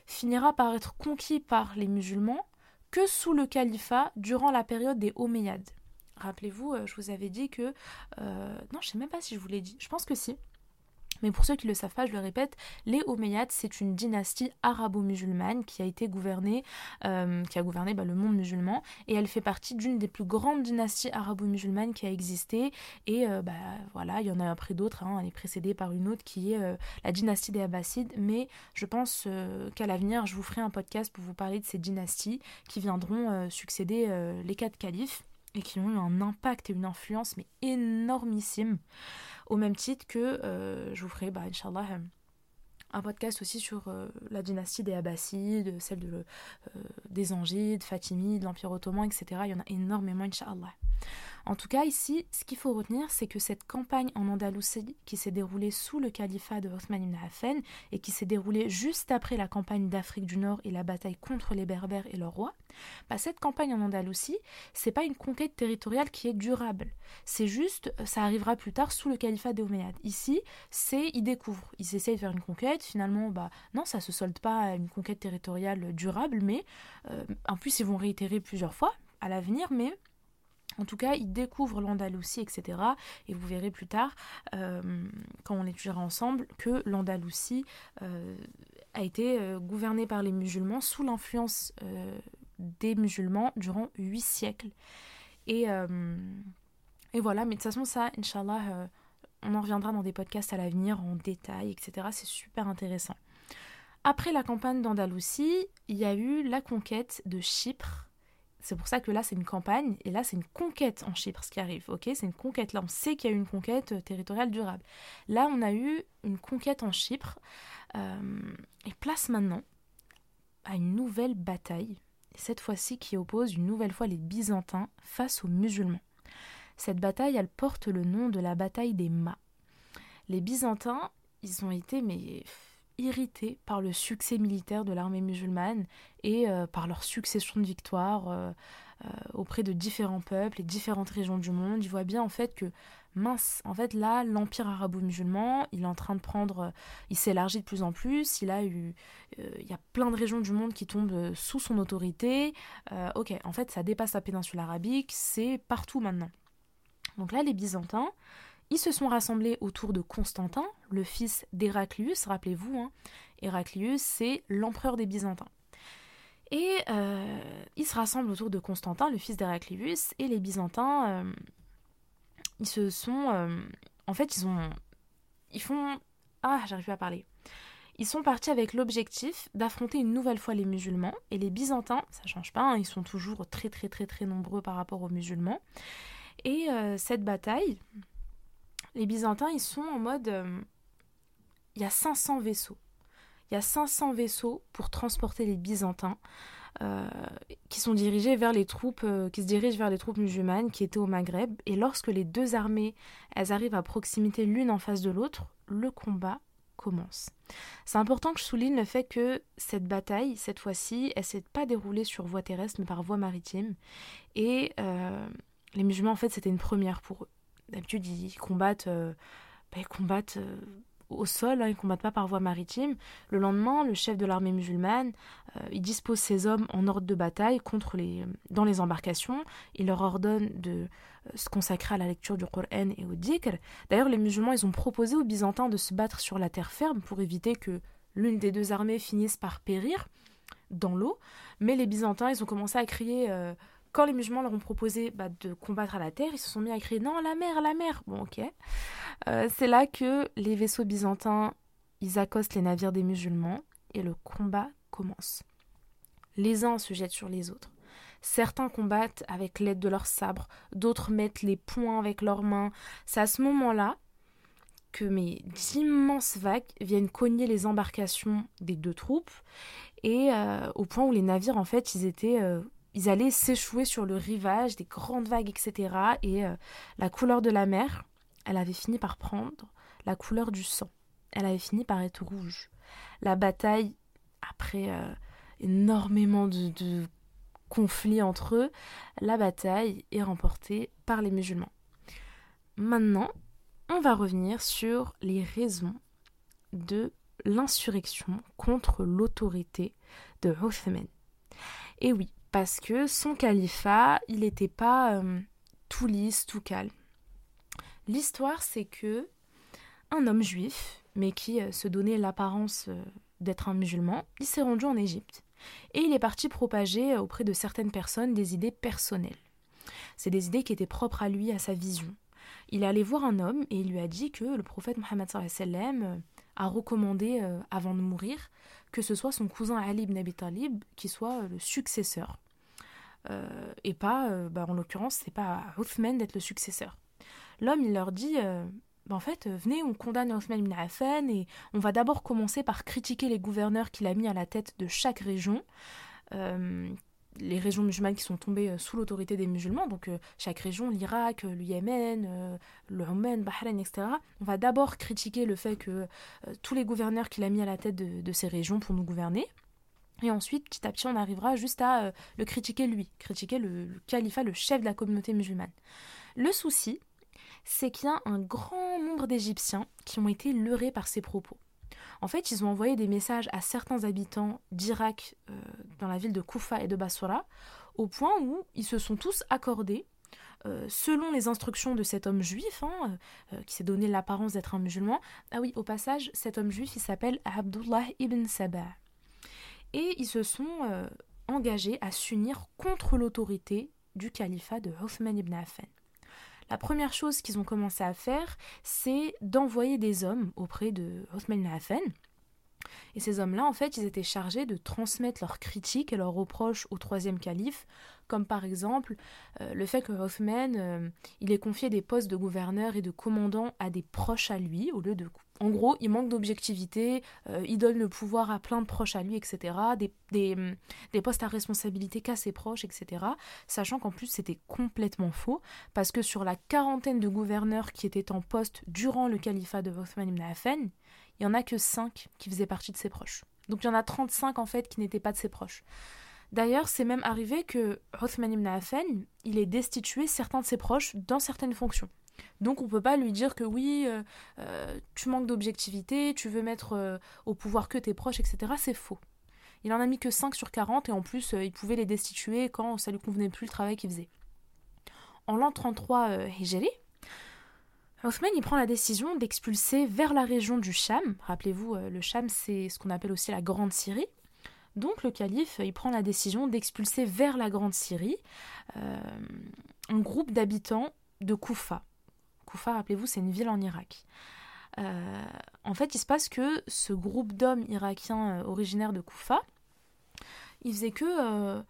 finira par être conquis par les musulmans que sous le califat durant la période des Omeyyades. Rappelez-vous, euh, je vous avais dit que... Euh, non, je ne sais même pas si je vous l'ai dit. Je pense que si. Mais pour ceux qui ne le savent pas, je le répète, les Omeyyades, c'est une dynastie arabo-musulmane qui a été gouvernée, euh, qui a gouverné bah, le monde musulman, et elle fait partie d'une des plus grandes dynasties arabo-musulmanes qui a existé. Et euh, bah, voilà, il y en a après d'autres, hein, elle est précédée par une autre qui est euh, la dynastie des Abbassides. Mais je pense qu'à l'avenir, je vous ferai un podcast pour vous parler de ces dynasties qui viendront succéder les quatre califes et qui ont eu un impact et une influence mais énormissime au même titre que euh, je vous ferai, bah, un podcast aussi sur euh, la dynastie des Abbassides, celle de, des Angides, Fatimides, l'Empire Ottoman, etc. Il y en a énormément, Inch'Allah. En tout cas, ici, ce qu'il faut retenir, c'est que cette campagne en Andalousie, qui s'est déroulée sous le califat de Othman ibn Affan et qui s'est déroulée juste après la campagne d'Afrique du Nord et la bataille contre les Berbères et leur roi, bah, cette campagne en Andalousie, c'est pas une conquête territoriale qui est durable. C'est juste, ça arrivera plus tard sous le califat des Omeyyades. Ici, c'est ils découvrent, ils essayent de faire une conquête. Finalement, bah non, ça se solde pas à une conquête territoriale durable, mais euh, en plus ils vont réitérer plusieurs fois à l'avenir, mais en tout cas, ils découvrent l'Andalousie, etc. Et vous verrez plus tard, euh, quand on l'étudiera ensemble, que l'Andalousie euh, a été gouvernée par les musulmans sous l'influence des musulmans durant huit siècles. Et, et, voilà, mais de toute façon, ça, Inch'Allah, on en reviendra dans des podcasts à l'avenir en détail, etc. C'est super intéressant. Après la campagne d'Andalousie, il y a eu la conquête de Chypre c'est pour ça que là, c'est une campagne, et là, c'est une conquête en Chypre, ce qui arrive, ok? C'est une conquête. Là, on sait qu'il y a eu une conquête euh, territoriale durable. Là, on a eu une conquête en Chypre, euh, et place maintenant à une nouvelle bataille, cette fois-ci qui oppose une nouvelle fois les Byzantins face aux musulmans. Cette bataille, elle porte le nom de la bataille des Mâts. Les Byzantins, ils ont été, mais irrités par le succès militaire de l'armée musulmane et euh, par leur succession de victoires euh, euh, auprès de différents peuples et différentes régions du monde. Ils voient bien en fait que mince, en fait là, l'empire arabo-musulman, il est en train de prendre, il s'élargit de plus en plus, il a eu, il y a plein de régions du monde qui tombent sous son autorité. ok, en fait ça dépasse la péninsule arabique, c'est partout maintenant. Donc là, les Byzantins, ils se sont rassemblés autour de Constantin, le fils d'Héraclius, rappelez-vous, hein, Héraclius c'est l'empereur des Byzantins. Et euh, ils se rassemblent autour de Constantin, le fils d'Héraclius, et les Byzantins, euh, ils se sont... Euh, en fait, ils ont... Ils font... Ah, j'arrive pas à parler. Ils sont partis avec l'objectif d'affronter une nouvelle fois les musulmans. Et les Byzantins, ça change pas, hein, ils sont toujours très très très très nombreux par rapport aux musulmans. Et cette bataille, les Byzantins, ils sont en mode... Euh, il y a 500 vaisseaux. Il y a 500 vaisseaux pour transporter les Byzantins euh, qui sont dirigés vers les troupes, euh, qui se dirigent vers les troupes musulmanes qui étaient au Maghreb. Et lorsque les deux armées, elles arrivent à proximité l'une en face de l'autre, le combat commence. C'est important que je souligne le fait que cette bataille, cette fois-ci, elle s'est pas déroulée sur voie terrestre mais par voie maritime. Et les musulmans, en fait, c'était une première pour eux. D'habitude, ils combattent, euh, bah, ils combattent euh, au sol, hein, ils combattent pas par voie maritime. Le lendemain, le chef de l'armée musulmane, euh, il dispose ses hommes en ordre de bataille contre les, dans les embarcations. Il leur ordonne de se consacrer à la lecture du Coran et au dhikr. D'ailleurs, les musulmans, ils ont proposé aux Byzantins de se battre sur la terre ferme pour éviter que l'une des deux armées finisse par périr dans l'eau. Mais les Byzantins, ils ont commencé à crier quand les musulmans leur ont proposé bah, de combattre à la terre, ils se sont mis à crier non, la mer, la mer. Bon, ok. Euh, c'est là que les vaisseaux byzantins, ils accostent les navires des musulmans et le combat commence. Les uns se jettent sur les autres. Certains combattent avec l'aide de leurs sabres, d'autres mettent les poings avec leurs mains. C'est à ce moment-là que mes d'immenses vagues viennent cogner les embarcations des deux troupes et euh, au point où les navires en fait ils étaient euh, ils allaient s'échouer sur le rivage, des grandes vagues, etc. Et euh, la couleur de la mer, elle avait fini par prendre la couleur du sang. Elle avait fini par être rouge. La bataille, après euh, énormément de, conflits entre eux, la bataille est remportée par les musulmans. Maintenant, on va revenir sur les raisons de l'insurrection contre l'autorité de Uthman. Et oui, parce que son califat, il n'était pas euh, tout lisse, tout calme. L'histoire, c'est que un homme juif, mais qui se donnait l'apparence d'être un musulman, il s'est rendu en Égypte. Et il est parti propager auprès de certaines personnes des idées personnelles. C'est des idées qui étaient propres à lui, à sa vision. Il est allé voir un homme et il lui a dit que le prophète Mohammed a recommandé, avant de mourir, que ce soit son cousin Ali ibn Abi Talib qui soit le successeur. Et pas, bah, en l'occurrence, c'est pas à Uthman d'être le successeur. L'homme, il leur dit bah, en fait, euh, venez, on condamne Othman ibn Affan et on va d'abord commencer par critiquer les gouverneurs qu'il a mis à la tête de chaque région. Euh, les régions musulmanes qui sont tombées euh, sous l'autorité des musulmans, donc chaque région, l'Irak, le Yémen, le Oman, Bahreïn, etc. On va d'abord critiquer le fait que tous les gouverneurs qu'il a mis à la tête de, ces régions pour nous gouverner. Et ensuite, petit à petit, on arrivera juste à le critiquer lui, critiquer le, le califat, le chef de la communauté musulmane. Le souci, c'est qu'il y a un grand nombre d'Égyptiens qui ont été leurrés par ces propos. En fait, ils ont envoyé des messages à certains habitants d'Irak, euh, dans la ville de Koufa et de Basra, au point où ils se sont tous accordés, euh, selon les instructions de cet homme juif, hein, euh, qui s'est donné l'apparence d'être un musulman. Ah oui, au passage, cet homme juif, il s'appelle Abdullah ibn Sabah. Et ils se sont engagés à s'unir contre l'autorité du califat de Othman ibn Affan. La première chose qu'ils ont commencé à faire, c'est d'envoyer des hommes auprès de Othman ibn Affan. Et ces hommes-là, en fait, ils étaient chargés de transmettre leurs critiques et leurs reproches au troisième calife, comme par exemple euh, le fait que Othman, euh, il ait confié des postes de gouverneur et de commandant à des proches à lui, au lieu de en gros, il manque d'objectivité, euh, il donne le pouvoir à plein de proches à lui, etc. Des, mm, des, postes à responsabilité qu'à ses proches, etc. Sachant qu'en plus, c'était complètement faux, parce que sur la quarantaine de gouverneurs qui étaient en poste durant le califat de Othman ibn Affan, il n'y en a que 5 qui faisaient partie de ses proches. Donc il y en a 35 en fait qui n'étaient pas de ses proches. D'ailleurs, c'est même arrivé que Othman ibn Affan, il ait destitué certains de ses proches dans certaines fonctions. Donc on peut pas lui dire que oui, euh, euh, tu manques d'objectivité, tu veux mettre euh, au pouvoir que tes proches, etc. C'est faux. Il en a mis que 5 sur 40 et en plus il pouvait les destituer quand ça lui convenait plus le travail qu'il faisait. En l'an 33 Hégérie, Othman il prend la décision d'expulser vers la région du Cham. Rappelez-vous, le Cham c'est ce qu'on appelle aussi la Grande Syrie. Donc le calife il prend la décision d'expulser vers la Grande Syrie un groupe d'habitants de Koufa. Koufa, rappelez-vous, c'est une ville en Irak. Euh, en fait, il se passe que ce groupe d'hommes irakiens euh, originaires de Koufa, il faisait que.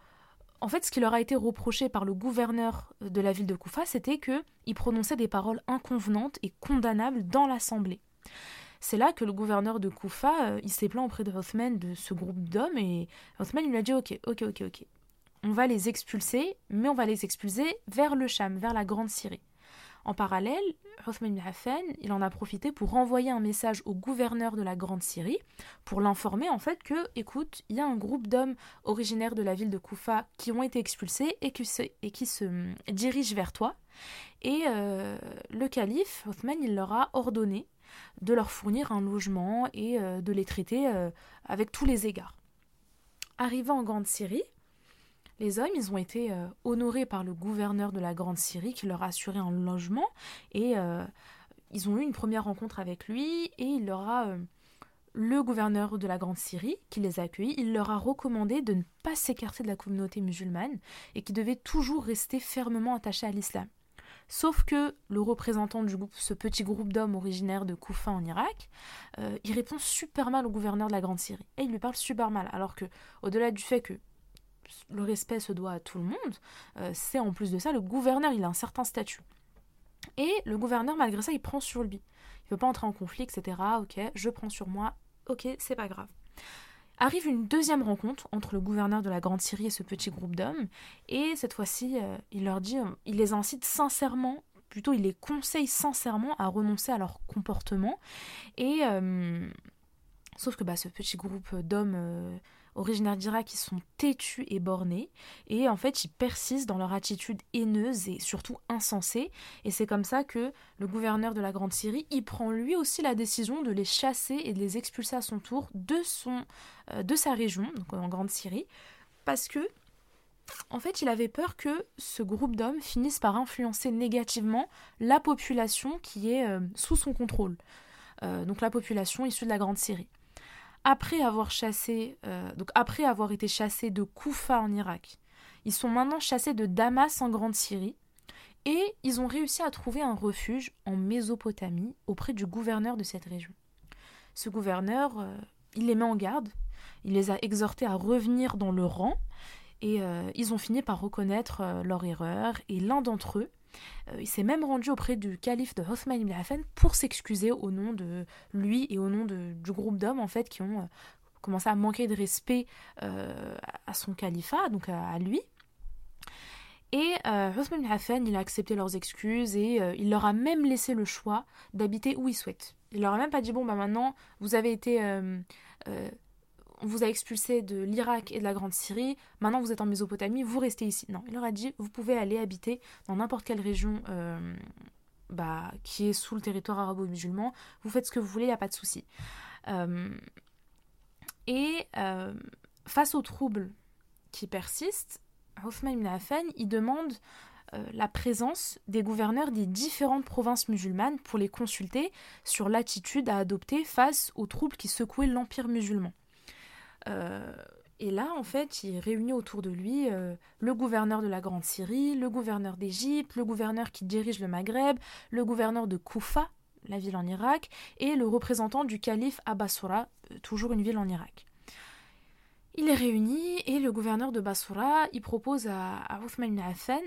Euh, en fait, ce qui leur a été reproché par le gouverneur de la ville de Koufa, c'était qu'ils prononçaient des paroles inconvenantes et condamnables dans l'assemblée. C'est là que le gouverneur de Koufa, il s'est plaint auprès de Othman de ce groupe d'hommes et Othman lui a dit ok, ok, ok, ok. On va les expulser, mais on va les expulser vers le Cham, vers la Grande Syrie. En parallèle, Othman ibn il en a profité pour envoyer un message au gouverneur de la Grande Syrie pour l'informer en fait que, écoute, il y a un groupe d'hommes originaires de la ville de Koufa qui ont été expulsés et, qui se hum, dirigent vers toi. Et euh, le calife, Othman, il leur a ordonné de leur fournir un logement et euh, de les traiter euh, avec tous les égards. Arrivant en Grande Syrie, les hommes, ils ont été euh, honorés par le gouverneur de la Grande Syrie qui leur a assuré un logement et euh, ils ont eu une première rencontre avec lui et il leur a euh, le gouverneur de la Grande Syrie qui les a accueillis, il leur a recommandé de ne pas s'écarter de la communauté musulmane et qu'ils devaient toujours rester fermement attachés à l'islam. Sauf que le représentant du groupe, ce petit groupe d'hommes originaires de Koufa en Irak, il répond super mal au gouverneur de la Grande Syrie. Et il lui parle super mal. Alors que, au-delà du fait que le respect se doit à tout le monde, euh, c'est en plus de ça, le gouverneur, il a un certain statut. Et le gouverneur, malgré ça, il prend sur lui. Il ne veut pas entrer en conflit, etc. Ok, je prends sur moi. Ok, c'est pas grave. Arrive une deuxième rencontre entre le gouverneur de la Grande Syrie et ce petit groupe d'hommes. Et cette fois-ci, euh, il leur dit, euh, il les incite sincèrement, plutôt il les conseille sincèrement à renoncer à leur comportement. Et sauf que bah, ce petit groupe d'hommes originaires d'Irak qui sont têtus et bornés, et en fait ils persistent dans leur attitude haineuse et surtout insensée, et c'est comme ça que le gouverneur de la Grande Syrie, il prend lui aussi la décision de les chasser et de les expulser à son tour de, son, euh, sa région, en Grande Syrie, parce que en fait, il avait peur que ce groupe d'hommes finisse par influencer négativement la population qui est euh, sous son contrôle. donc la population issue de la Grande Syrie. Après avoir chassé, donc après avoir été chassés de Koufa en Irak, ils sont maintenant chassés de Damas en Grande Syrie et ils ont réussi à trouver un refuge en Mésopotamie auprès du gouverneur de cette région. Ce gouverneur, il les met en garde, il les a exhortés à revenir dans le rang, et euh, ils ont fini par reconnaître euh, leur erreur, et l'un d'entre eux, euh, il s'est même rendu auprès du calife de Othman ibn Affan pour s'excuser au nom de lui et au nom du groupe d'hommes en fait qui ont commencé à manquer de respect à son califat, donc à, lui. Et Affan, il a accepté leurs excuses et il leur a même laissé le choix d'habiter où ils souhaitent. Il leur a même pas dit bon bah maintenant vous avez été on vous a expulsé de l'Irak et de la Grande Syrie, maintenant vous êtes en Mésopotamie, vous restez ici. Non, il leur a dit, vous pouvez aller habiter dans n'importe quelle région euh, bah, qui est sous le territoire arabo-musulman, vous faites ce que vous voulez, il n'y a pas de souci. Euh, et euh, face aux troubles qui persistent, Hoffman ibn Affan, il demande la présence des gouverneurs des différentes provinces musulmanes pour les consulter sur l'attitude à adopter face aux troubles qui secouaient l'empire musulman. Euh, et là, en fait, il réunit autour de lui euh, le gouverneur de la Grande Syrie, le gouverneur d'Égypte, le gouverneur qui dirige le Maghreb, le gouverneur de Koufa, la ville en Irak, et le représentant du calife à Basra, euh, toujours une ville en Irak. Il les réunit et le gouverneur de Basra, il propose à, à Uthman ibn Affan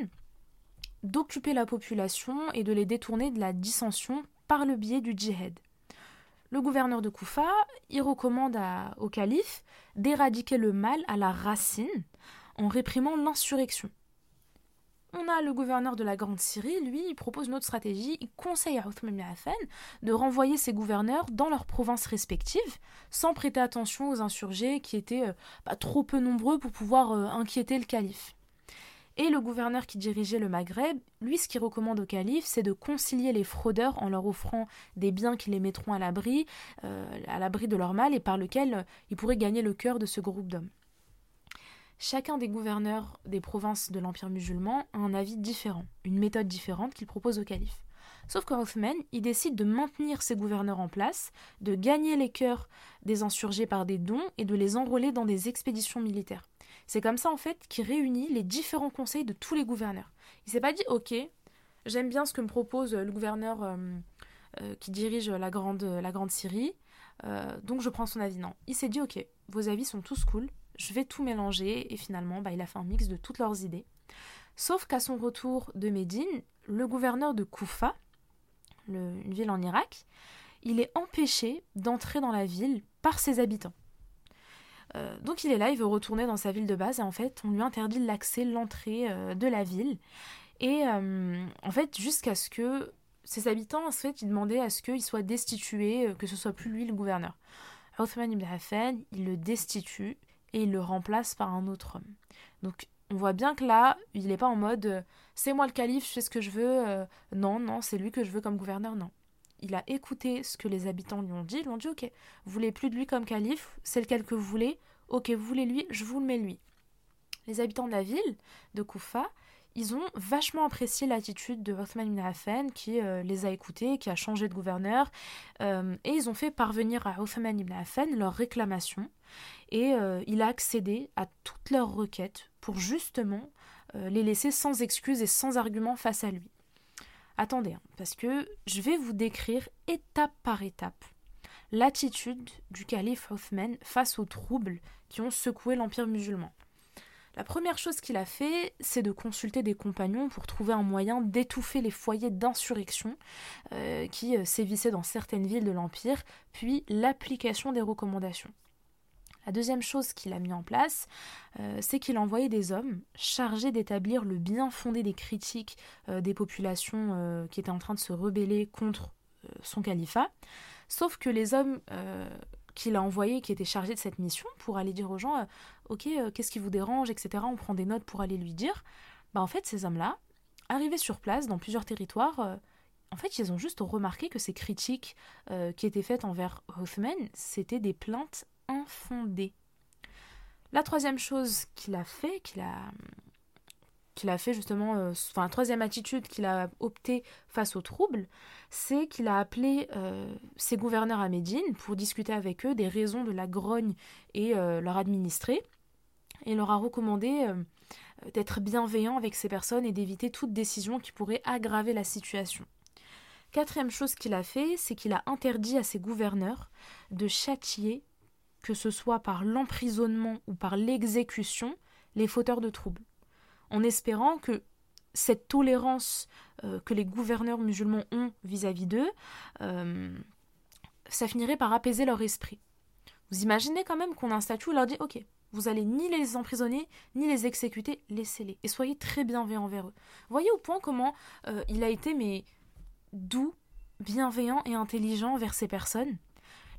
d'occuper la population et de les détourner de la dissension par le biais du djihad. Le gouverneur de Koufa, il recommande au calife d'éradiquer le mal à la racine en réprimant l'insurrection. On a le gouverneur de la Grande Syrie, lui, il propose une autre stratégie. Il conseille à Othman ibn Affan de renvoyer ses gouverneurs dans leurs provinces respectives, sans prêter attention aux insurgés qui étaient euh, trop peu nombreux pour pouvoir euh, inquiéter le calife. Et le gouverneur qui dirigeait le Maghreb, lui, ce qu'il recommande au calife, c'est de concilier les fraudeurs en leur offrant des biens qui les mettront à l'abri, euh, à l'abri de leur mal et par lequel euh, ils pourraient gagner le cœur de ce groupe d'hommes. Chacun des gouverneurs des provinces de l'Empire musulman a un avis différent, une méthode différente qu'il propose au calife. Sauf que Othman, il décide de maintenir ses gouverneurs en place, de gagner les cœurs des insurgés par des dons et de les enrôler dans des expéditions militaires. C'est comme ça en fait qu'il réunit les différents conseils de tous les gouverneurs. Il s'est pas dit ok, j'aime bien ce que me propose le gouverneur euh, euh, qui dirige la grande, la Syrie, euh, donc je prends son avis. Non, il s'est dit ok, vos avis sont tous cool, je vais tout mélanger et finalement bah, il a fait un mix de toutes leurs idées. Sauf qu'à son retour de Médine, le gouverneur de Koufa, une ville en Irak, il est empêché d'entrer dans la ville par ses habitants. Euh, donc il est là, il veut retourner dans sa ville de base et en fait on lui interdit l'accès, l'entrée euh, de la ville. Et euh, en fait jusqu'à ce que ses habitants en fait ils demandaient à ce qu'il soit destitué, que ce soit plus lui le gouverneur. Othman ibn Affan, il le destitue et il le remplace par un autre homme. Donc on voit bien que là, il n'est pas en mode c'est moi le calife, je fais ce que je veux. non, non, c'est lui que je veux comme gouverneur, non. Il a écouté ce que les habitants lui ont dit, ils lui ont dit ok, vous voulez plus de lui comme calife, c'est lequel que vous voulez, ok, vous voulez lui, je vous le mets lui. Les habitants de la ville de Koufa, ils ont vachement apprécié l'attitude de Othman ibn Affan qui euh, les a écoutés, qui a changé de gouverneur, euh, et ils ont fait parvenir à Othman ibn Affan leurs réclamations, et euh, il a accédé à toutes leurs requêtes pour justement les laisser sans excuses et sans arguments face à lui. Attendez, hein, parce que je vais vous décrire étape par étape l'attitude du calife Othman face aux troubles qui ont secoué l'empire musulman. La première chose qu'il a fait, c'est de consulter des compagnons pour trouver un moyen d'étouffer les foyers d'insurrection euh, qui euh, sévissaient dans certaines villes de l'Empire, puis l'application des recommandations. La deuxième chose qu'il a mis en place, euh, c'est qu'il a envoyé des hommes chargés d'établir le bien fondé des critiques des populations qui étaient en train de se rebeller contre son califat. Sauf que les hommes qu'il a envoyés, qui étaient chargés de cette mission, pour aller dire aux gens, ok, qu'est-ce qui vous dérange, etc. On prend des notes pour aller lui dire. Bah en fait, ces hommes-là, arrivés sur place dans plusieurs territoires, en fait, ils ont juste remarqué que ces critiques qui étaient faites envers Hoffman, c'était des plaintes infondée. La troisième chose qu'il a fait, qu'il a, qu'il a fait justement, euh, enfin la troisième attitude qu'il a opté face aux troubles, c'est qu'il a appelé euh, ses gouverneurs à Médine pour discuter avec eux des raisons de la grogne et leur administrer, et leur a recommandé d'être bienveillant avec ces personnes et d'éviter toute décision qui pourrait aggraver la situation. Quatrième chose qu'il a fait, c'est qu'il a interdit à ses gouverneurs de châtier, que ce soit par l'emprisonnement ou par l'exécution, les fauteurs de troubles, en espérant que cette tolérance euh, que les gouverneurs musulmans ont vis-à-vis d'eux, euh, ça finirait par apaiser leur esprit. Vous imaginez quand même qu'on a un statut où leur dit Ok, vous allez ni les emprisonner, ni les exécuter, laissez-les. Et soyez très bienveillants envers eux. Voyez au point comment euh, il a été mais doux, bienveillant et intelligent vers ces personnes.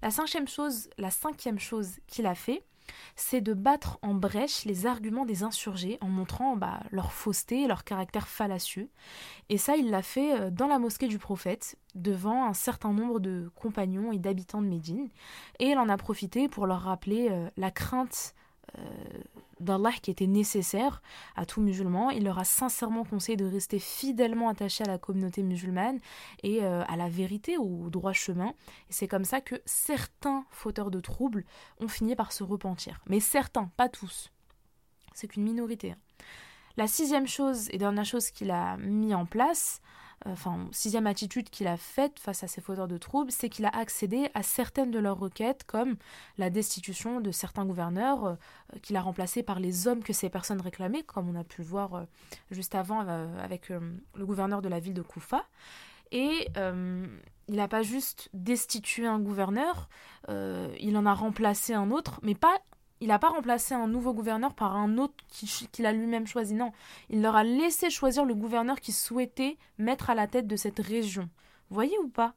La cinquième chose, la cinquième chose qu'il a fait, c'est de battre en brèche les arguments des insurgés en montrant bah, leur fausseté et leur caractère fallacieux. Et ça, il l'a fait euh, dans la mosquée du prophète, devant un certain nombre de compagnons et d'habitants de Médine. Et il en a profité pour leur rappeler euh, la crainte euh, d'Allah qui était nécessaire à tout musulman. Il leur a sincèrement conseillé de rester fidèlement attachés à la communauté musulmane et euh, à la vérité, au droit chemin. Et c'est comme ça que certains fauteurs de troubles ont fini par se repentir. Mais certains, pas tous. C'est qu'une minorité. Hein. La sixième chose et dernière chose qu'il a mis en place, enfin, sixième attitude qu'il a faite face à ces fauteurs de troubles, c'est qu'il a accédé à certaines de leurs requêtes, comme la destitution de certains gouverneurs, euh, qu'il a remplacés par les hommes que ces personnes réclamaient, comme on a pu le voir euh, juste avant euh, avec le gouverneur de la ville de Koufa. Et il n'a pas juste destitué un gouverneur, il en a remplacé un autre, mais pas il n'a pas remplacé un nouveau gouverneur par un autre qu'il a lui-même choisi. Non, il leur a laissé choisir le gouverneur qu'il souhaitait mettre à la tête de cette région. Voyez ou pas?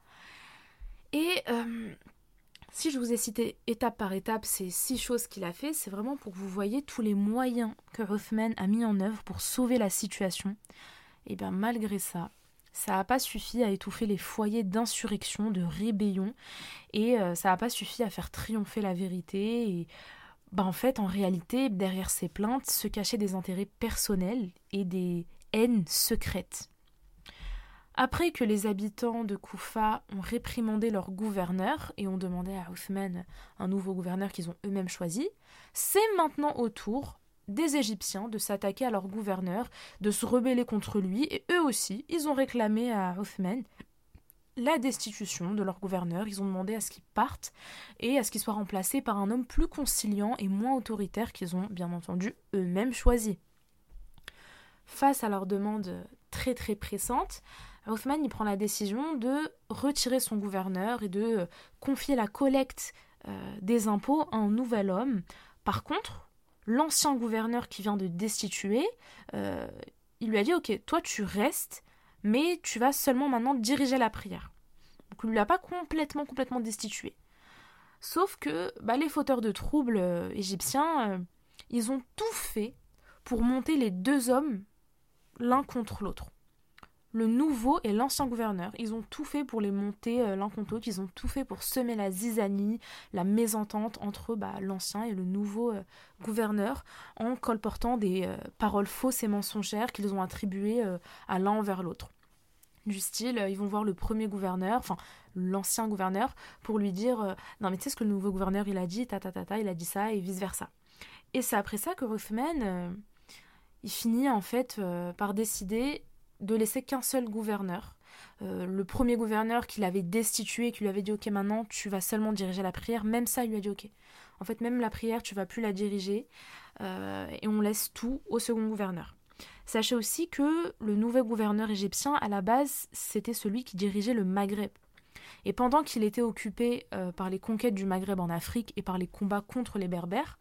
Et euh, si je vous ai cité étape par étape ces six choses qu'il a fait, c'est vraiment pour que vous voyez tous les moyens que Rothman a mis en œuvre pour sauver la situation. Et bien malgré ça, ça n'a pas suffi à étouffer les foyers d'insurrection, de rébellion, et euh, ça n'a pas suffi à faire triompher la vérité bah en fait, en réalité, derrière ces plaintes se cachaient des intérêts personnels et des haines secrètes. Après que les habitants de Koufa ont réprimandé leur gouverneur et ont demandé à Othman un nouveau gouverneur qu'ils ont eux-mêmes choisi, c'est maintenant au tour des Égyptiens de s'attaquer à leur gouverneur, de se rebeller contre lui, et eux aussi, ils ont réclamé à Othman la destitution de leur gouverneur, ils ont demandé à ce qu'il parte et à ce qu'il soit remplacé par un homme plus conciliant et moins autoritaire qu'ils ont bien entendu eux-mêmes choisi. Face à leur demande très très pressante, Hoffman y prend la décision de retirer son gouverneur et de confier la collecte euh, des impôts à un nouvel homme. Par contre, l'ancien gouverneur qui vient de destituer, euh, il lui a dit Ok, toi tu restes, mais tu vas seulement maintenant diriger la prière. Donc il ne l'a pas complètement, complètement destitué. Sauf que bah, les fauteurs de troubles euh, égyptiens, euh, ils ont tout fait pour monter les deux hommes l'un contre l'autre. Le nouveau et l'ancien gouverneur, ils ont tout fait pour les monter euh, l'un contre l'autre, ils ont tout fait pour semer la zizanie, la mésentente entre bah, l'ancien et le nouveau gouverneur en colportant des paroles fausses et mensongères qu'ils ont attribuées à l'un envers l'autre. Du style, euh, ils vont voir le premier gouverneur, enfin l'ancien gouverneur, pour lui dire euh, non mais tu sais ce que le nouveau gouverneur il a dit, ta ta ta ta, il a dit ça et vice versa. Et c'est après ça que euh, il finit en fait par décider de laisser qu'un seul gouverneur. le premier gouverneur qu'il avait destitué, qui lui avait dit ok maintenant tu vas seulement diriger la prière, même ça il lui a dit ok. En fait même la prière tu vas plus la diriger et on laisse tout au second gouverneur. Sachez aussi que le nouvel gouverneur égyptien, à la base, c'était celui qui dirigeait le Maghreb. Et pendant qu'il était occupé euh, par les conquêtes du Maghreb en Afrique et par les combats contre les Berbères,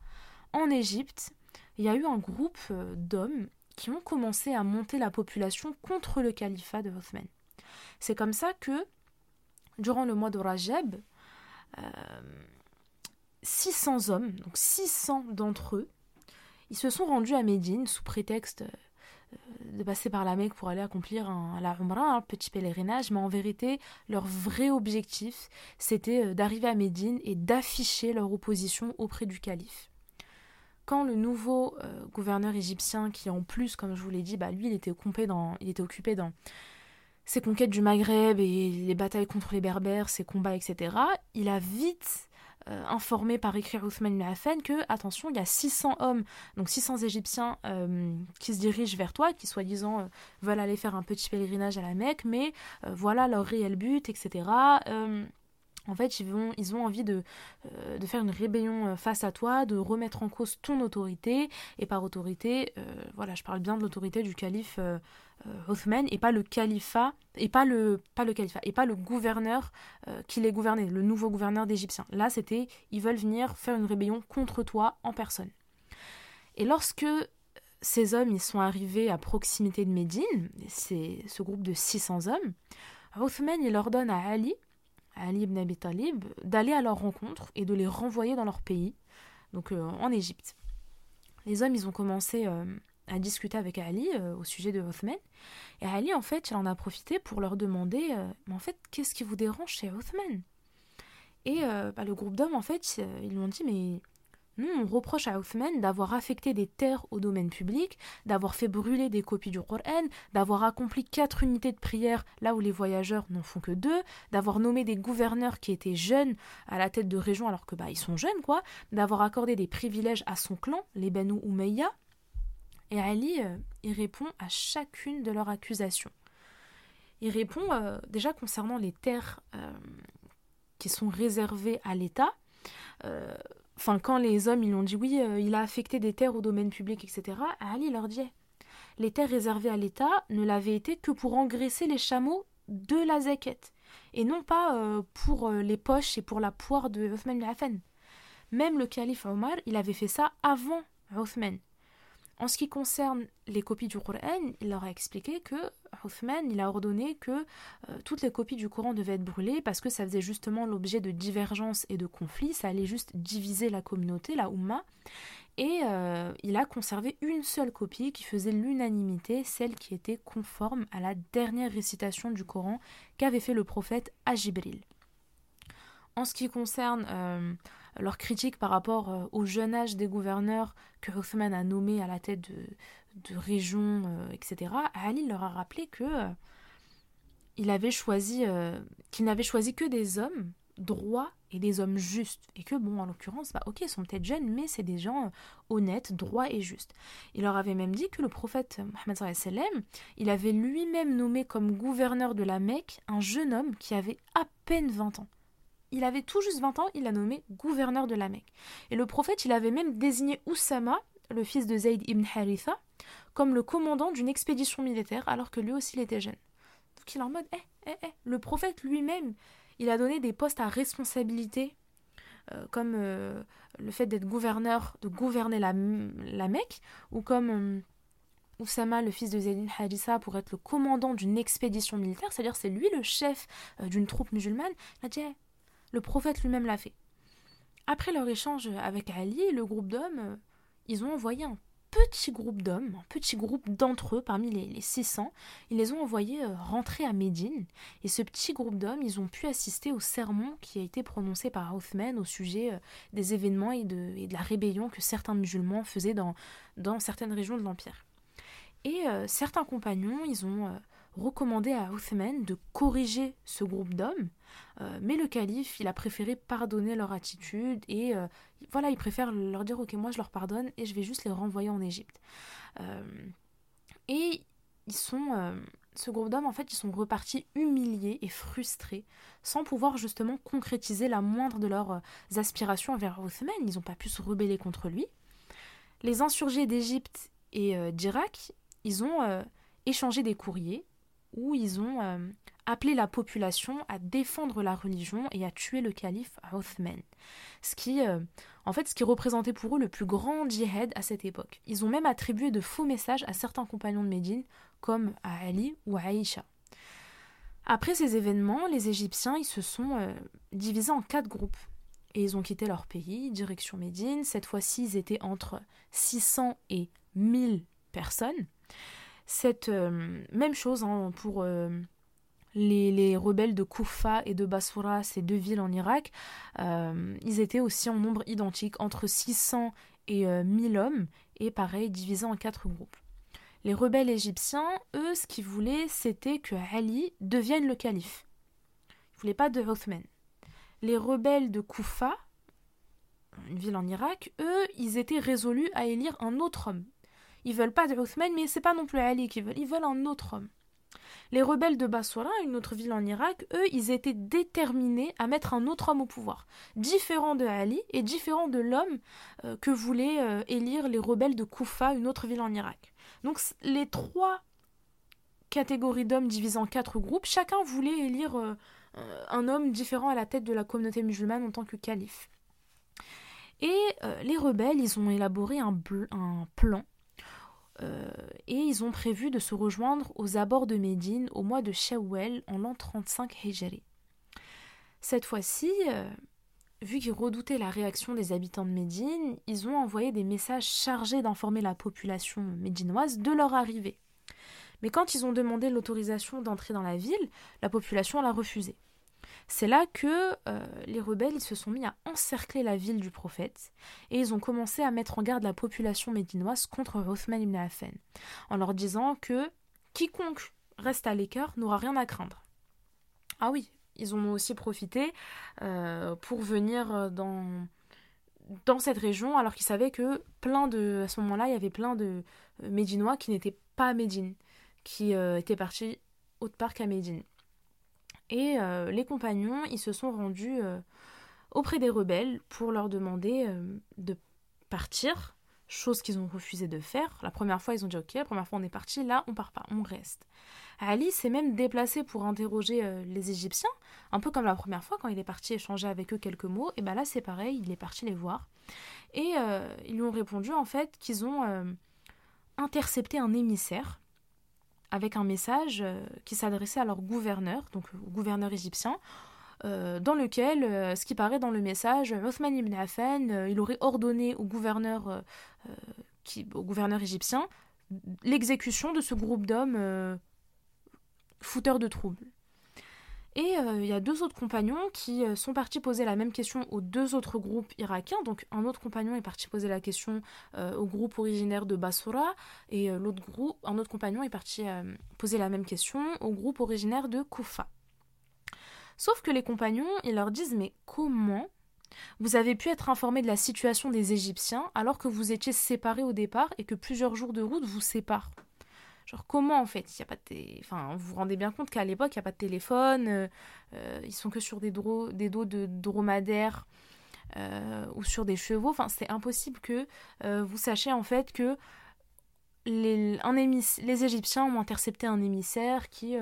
en Égypte, il y a eu un groupe euh, d'hommes qui ont commencé à monter la population contre le califat de Othman. C'est comme ça que, durant le mois de Rajab, 600 euh, hommes, donc 600 d'entre eux, ils se sont rendus à Médine sous prétexte euh, de passer par la Mecque pour aller accomplir un, un petit pèlerinage, mais en vérité, leur vrai objectif, c'était euh, d'arriver à Médine et d'afficher leur opposition auprès du calife. Quand le nouveau gouverneur égyptien, qui en plus, comme je vous l'ai dit, bah, lui, il était, occupé dans, ses conquêtes du Maghreb et les batailles contre les Berbères, ses combats, etc., il a vite euh, informé par écrit Othman ibn que, attention, il y a 600 hommes, donc 600 Égyptiens euh, qui se dirigent vers toi, qui soi-disant euh, veulent aller faire un petit pèlerinage à la Mecque, mais voilà leur réel but, etc. En fait, ils, vont, ils ont envie de, de, faire une rébellion face à toi, de remettre en cause ton autorité. Et par autorité, voilà, je parle bien de l'autorité du calife Othman et pas le califat, et pas le, pas le califat, et pas le gouverneur qui les gouvernait, le nouveau gouverneur d'Égyptien. Là, c'était, ils veulent venir faire une rébellion contre toi en personne. Et lorsque ces hommes ils sont arrivés à proximité de Médine, c'est ce groupe de 600 hommes, Othman il ordonne à Ali, Ali ibn Abi Talib, d'aller à leur rencontre et de les renvoyer dans leur pays, donc euh, en Égypte. Les hommes, ils ont commencé euh, à discuter avec Ali euh, au sujet de Othman, et Ali, en fait, il en a profité pour leur demander, mais en fait, qu'est-ce qui vous dérange chez Othman? Et bah, le groupe d'hommes, en fait, ils lui ont dit, mais on reproche à Othman d'avoir affecté des terres au domaine public, d'avoir fait brûler des copies du Coran, d'avoir accompli quatre unités de prière là où les voyageurs n'en font que deux, d'avoir nommé des gouverneurs qui étaient jeunes à la tête de région alors que bah ils sont jeunes quoi, d'avoir accordé des privilèges à son clan, les Banu Umayya. Et Ali, euh, il répond à chacune de leurs accusations. Il répond euh, déjà concernant les terres euh, qui sont réservées à l'État enfin quand les hommes ils ont dit oui, euh, il a affecté des terres au domaine public, etc., Ali leur dit les terres réservées à l'État ne l'avaient été que pour engraisser les chameaux de la zaquette, et non pas euh, pour euh, les poches et pour la poire de Othman. Même le calife Omar, il avait fait ça avant Othman. En ce qui concerne les copies du Coran, il leur a expliqué que Uthman, il a ordonné que euh, toutes les copies du Coran devaient être brûlées parce que ça faisait justement l'objet de divergences et de conflits, ça allait juste diviser la communauté, la Ummah. Et euh, il a conservé une seule copie qui faisait l'unanimité, celle qui était conforme à la dernière récitation du Coran qu'avait fait le prophète à Jibril. En ce qui concerne euh, leur critique par rapport euh, au jeune âge des gouverneurs que Othman a nommés à la tête de, régions, euh, etc., Ali leur a rappelé que euh, avait choisi, qu'il n'avait choisi que des hommes droits et des hommes justes. Et que, bon, en l'occurrence, bah, ok, ils sont peut-être jeunes, mais c'est des gens honnêtes, droits et justes. Il leur avait même dit que le prophète Mohammed il avait lui-même nommé comme gouverneur de la Mecque un jeune homme qui avait à peine 20 ans il avait tout juste 20 ans, il l'a nommé gouverneur de la Mecque. Et le prophète, il avait même désigné Oussama, le fils de Zayd ibn Haritha, comme le commandant d'une expédition militaire, alors que lui aussi il était jeune. Donc il est en mode, eh, eh, eh. Le prophète lui-même, il a donné des postes à responsabilité, euh, comme euh, le fait d'être gouverneur, de gouverner la, la Mecque, ou comme euh, Oussama, le fils de Zayd ibn Haritha, pour être le commandant d'une expédition militaire, c'est-à-dire c'est lui le chef d'une troupe musulmane. Il a dit, eh, le prophète lui-même l'a fait. Après leur échange avec Ali, le groupe d'hommes, euh, ils ont envoyé un petit groupe d'hommes, un petit groupe d'entre eux parmi les, 600, ils les ont envoyés euh, rentrer à Médine. Et ce petit groupe d'hommes, ils ont pu assister au sermon qui a été prononcé par Othman au sujet euh, des événements et de, la rébellion que certains musulmans faisaient dans, dans certaines régions de l'Empire. Et certains compagnons, ils ont recommandé à Othman de corriger ce groupe d'hommes, euh, mais le calife, il a préféré pardonner leur attitude et euh, voilà, il préfère leur dire ok, moi je leur pardonne et je vais juste les renvoyer en Égypte. Euh, et ils sont, ce groupe d'hommes, en fait, ils sont repartis humiliés et frustrés, sans pouvoir justement concrétiser la moindre de leurs aspirations envers Othman. Ils n'ont pas pu se rebeller contre lui. Les insurgés d'Égypte et d'Irak, ils ont échangé des courriers où ils ont appelé la population à défendre la religion et à tuer le calife Othman. Ce qui, euh, en fait, ce qui représentait pour eux le plus grand djihad à cette époque. Ils ont même attribué de faux messages à certains compagnons de Médine, comme à Ali ou à Aïcha. Après ces événements, les Égyptiens ils se sont euh, divisés en quatre groupes. Et ils ont quitté leur pays, direction Médine. Cette fois-ci, ils étaient entre 600 et 1000 personnes. Cette euh, même chose hein, pour euh, les, rebelles de Koufa et de Basra, ces deux villes en Irak, euh, ils étaient aussi en nombre identique, entre 600 et 1000 hommes, et pareil, divisés en quatre groupes. Les rebelles égyptiens, eux, ce qu'ils voulaient, c'était que Ali devienne le calife. Ils ne voulaient pas de Othman. Les rebelles de Koufa, une ville en Irak, eux, ils étaient résolus à élire un autre homme. Ils veulent pas de Othman, mais c'est pas non plus Ali qu'ils veulent, ils veulent un autre homme. Les rebelles de Basra, une autre ville en Irak, eux, ils étaient déterminés à mettre un autre homme au pouvoir, différent de Ali et différent de l'homme euh, que voulaient euh, élire les rebelles de Koufa, une autre ville en Irak. Donc les trois catégories d'hommes divisées en quatre groupes, chacun voulait élire euh, un homme différent à la tête de la communauté musulmane en tant que calife. Et les rebelles, ils ont élaboré un plan euh, et ils ont prévu de se rejoindre aux abords de Médine au mois de Shawwal en l'an 35 Hijri. Cette fois-ci, euh, vu qu'ils redoutaient la réaction des habitants de Médine, ils ont envoyé des messages chargés d'informer la population médinoise de leur arrivée. Mais quand ils ont demandé l'autorisation d'entrer dans la ville, la population l'a refusé. C'est là que euh, les rebelles se sont mis à encercler la ville du prophète et ils ont commencé à mettre en garde la population médinoise contre Othman ibn Affan en leur disant que quiconque reste à l'écart n'aura rien à craindre. Ah oui, ils ont aussi profité euh, pour venir dans, dans cette région alors qu'ils savaient que plein de à ce moment-là il y avait plein de euh, Médinois qui n'étaient pas à Médine, qui étaient partis autre part qu'à Médine. Et euh, les compagnons, ils se sont rendus euh, auprès des rebelles pour leur demander euh, de partir, chose qu'ils ont refusé de faire. La première fois, ils ont dit ok, la première fois on est parti, là on part pas, on reste. Ali s'est même déplacé pour interroger les Égyptiens, un peu comme la première fois quand il est parti échanger avec eux quelques mots. Et ben là c'est pareil, il est parti les voir et ils lui ont répondu en fait qu'ils ont intercepté un émissaire avec un message euh, qui s'adressait à leur gouverneur, donc au gouverneur égyptien, euh, dans lequel, euh, ce qui paraît dans le message, Othman ibn Affan, il aurait ordonné au gouverneur, au gouverneur égyptien l'exécution de ce groupe d'hommes fouteurs de troubles. Et euh, il y a deux autres compagnons qui euh, sont partis poser la même question aux deux autres groupes irakiens. Donc un autre compagnon est parti poser la question euh, au groupe originaire de Basra et l'autre groupe, un autre compagnon est parti poser la même question au groupe originaire de Koufa. Sauf que les compagnons, ils leur disent mais comment vous avez pu être informé de la situation des Égyptiens alors que vous étiez séparés au départ et que plusieurs jours de route vous séparent? Genre comment en fait y a pas de enfin, vous vous rendez bien compte qu'à l'époque il n'y a pas de téléphone, euh, euh, ils sont que sur des, des dos de dromadaires euh, ou sur des chevaux. Enfin, c'est impossible que vous sachiez en fait que les, les Égyptiens ont intercepté un émissaire qui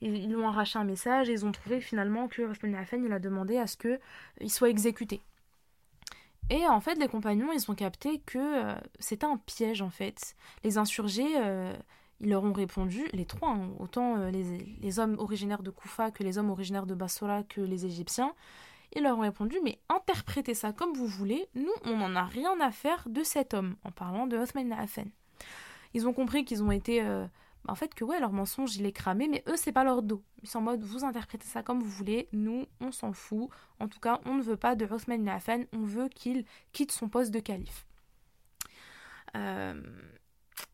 ils, lui ont arraché un message et ils ont trouvé finalement que Affan il a demandé à ce que il soit exécuté. Et en fait, les compagnons, ils ont capté que c'était un piège en fait. Les insurgés, ils leur ont répondu, les trois, hein, autant euh, les, hommes originaires de Koufa que les hommes originaires de Bassora que les Égyptiens. Ils leur ont répondu, mais interprétez ça comme vous voulez, nous, on n'en a rien à faire de cet homme, en parlant de Othman Affan. Ils ont compris qu'ils ont été. Euh, en fait, que ouais, leur mensonge, il est cramé, mais eux, c'est pas leur dos. Ils sont en mode, vous interprétez ça comme vous voulez, nous, on s'en fout. En tout cas, on ne veut pas de Othman Affan, on veut qu'il quitte son poste de calife. Euh,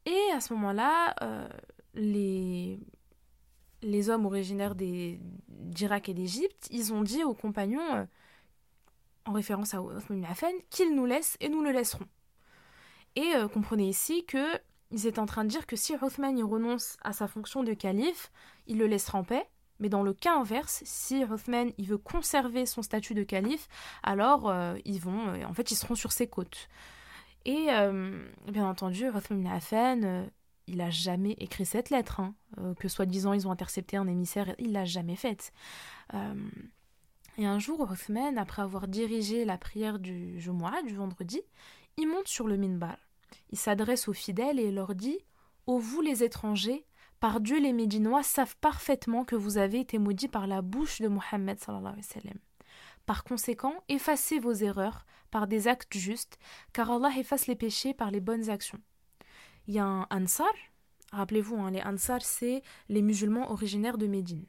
et à ce moment-là, euh, les, les hommes originaires d'Irak et d'Égypte, ils ont dit aux compagnons, euh, en référence à Othman Affan, qu'ils nous laissent et nous le laisserons. Et euh, comprenez ici que ils étaient en train de dire que si Othman renonce à sa fonction de calife, il le laissera en paix. Mais dans le cas inverse, si Othman il veut conserver son statut de calife, alors ils vont, en fait, ils seront sur ses côtes. Et euh, bien entendu, Rothman euh, il n'a jamais écrit cette lettre, hein, euh, que soi-disant ils ont intercepté un émissaire, il l'a jamais faite. et un jour, Rothman, après avoir dirigé la prière du Jumu'ah, du vendredi, il monte sur le minbar. Il s'adresse aux fidèles et leur dit Ô vous les étrangers, par Dieu les Médinois savent parfaitement que vous avez été maudits par la bouche de Mohammed sallallahu alayhi wa sallam. Par conséquent, effacez vos erreurs par des actes justes, car Allah efface les péchés par les bonnes actions. Il y a un Ansar, rappelez-vous, hein, les Ansar, c'est les musulmans originaires de Médine.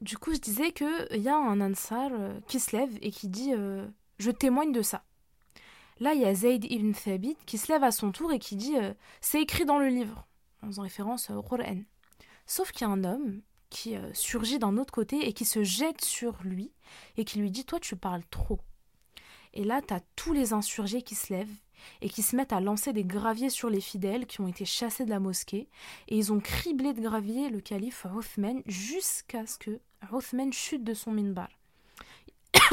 du coup, je disais qu'il y a un Ansar qui se lève et qui dit Je témoigne de ça. Là, il y a Zayd ibn Thabit qui se lève à son tour et qui dit C'est écrit dans le livre, en faisant référence au Qur'an. Sauf qu'il y a un homme qui surgit d'un autre côté et qui se jette sur lui et qui lui dit Toi, tu parles trop. Et là, tu as tous les insurgés qui se lèvent et qui se mettent à lancer des graviers sur les fidèles qui ont été chassés de la mosquée. Et ils ont criblé de graviers le calife Uthman jusqu'à ce que Uthman chute de son minbar.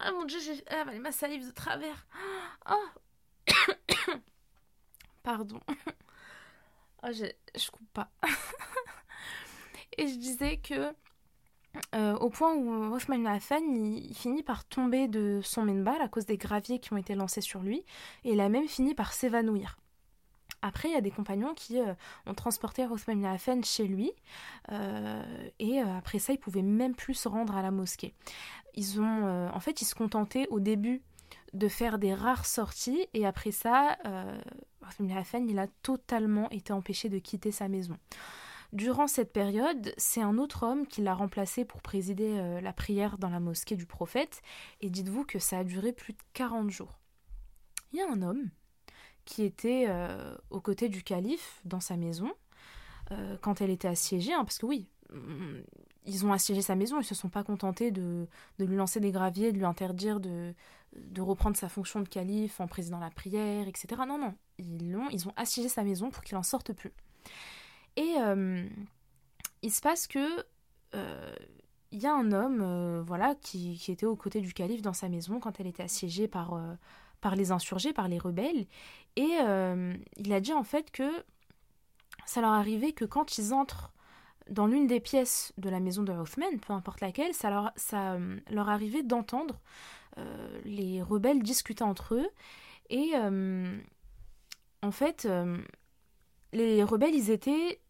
Ah mon dieu, j'ai avalé ma salive de travers. Oh. Pardon. Oh, je coupe pas. Et je disais que euh, au point où Othman Affan il, finit par tomber de son minbar à cause des graviers qui ont été lancés sur lui, et il a même fini par s'évanouir. Après, il y a des compagnons qui euh, ont transporté Othman Affan chez lui, euh, et après ça, ils pouvaient même plus se rendre à la mosquée. Ils ont, en fait, ils se contentaient au début de faire des rares sorties, et après ça, Affan il a totalement été empêché de quitter sa maison. Durant cette période, c'est un autre homme qui l'a remplacé pour présider euh, la prière dans la mosquée du prophète, et dites-vous que ça a duré plus de 40 jours. Il y a un homme qui était euh, aux côtés du calife dans sa maison euh, quand elle était assiégée, hein, parce que oui, mm, ils ont assiégé sa maison, ils se sont pas contentés de, lui lancer des graviers, de lui interdire de, de reprendre sa fonction de calife en présidant la prière, etc. Non, non, ils ont, ils ont assiégé sa maison pour qu'il en sorte plus. Et euh, il se passe que euh, il y a un homme euh, voilà, qui, qui, était aux côtés du calife dans sa maison quand elle était assiégée par, par les insurgés, par les rebelles. Et il a dit en fait que ça leur arrivait que quand ils entrent dans l'une des pièces de la maison de Othman, peu importe laquelle, ça leur, ça, leur arrivait d'entendre les rebelles discuter entre eux. Et en fait, les rebelles, ils étaient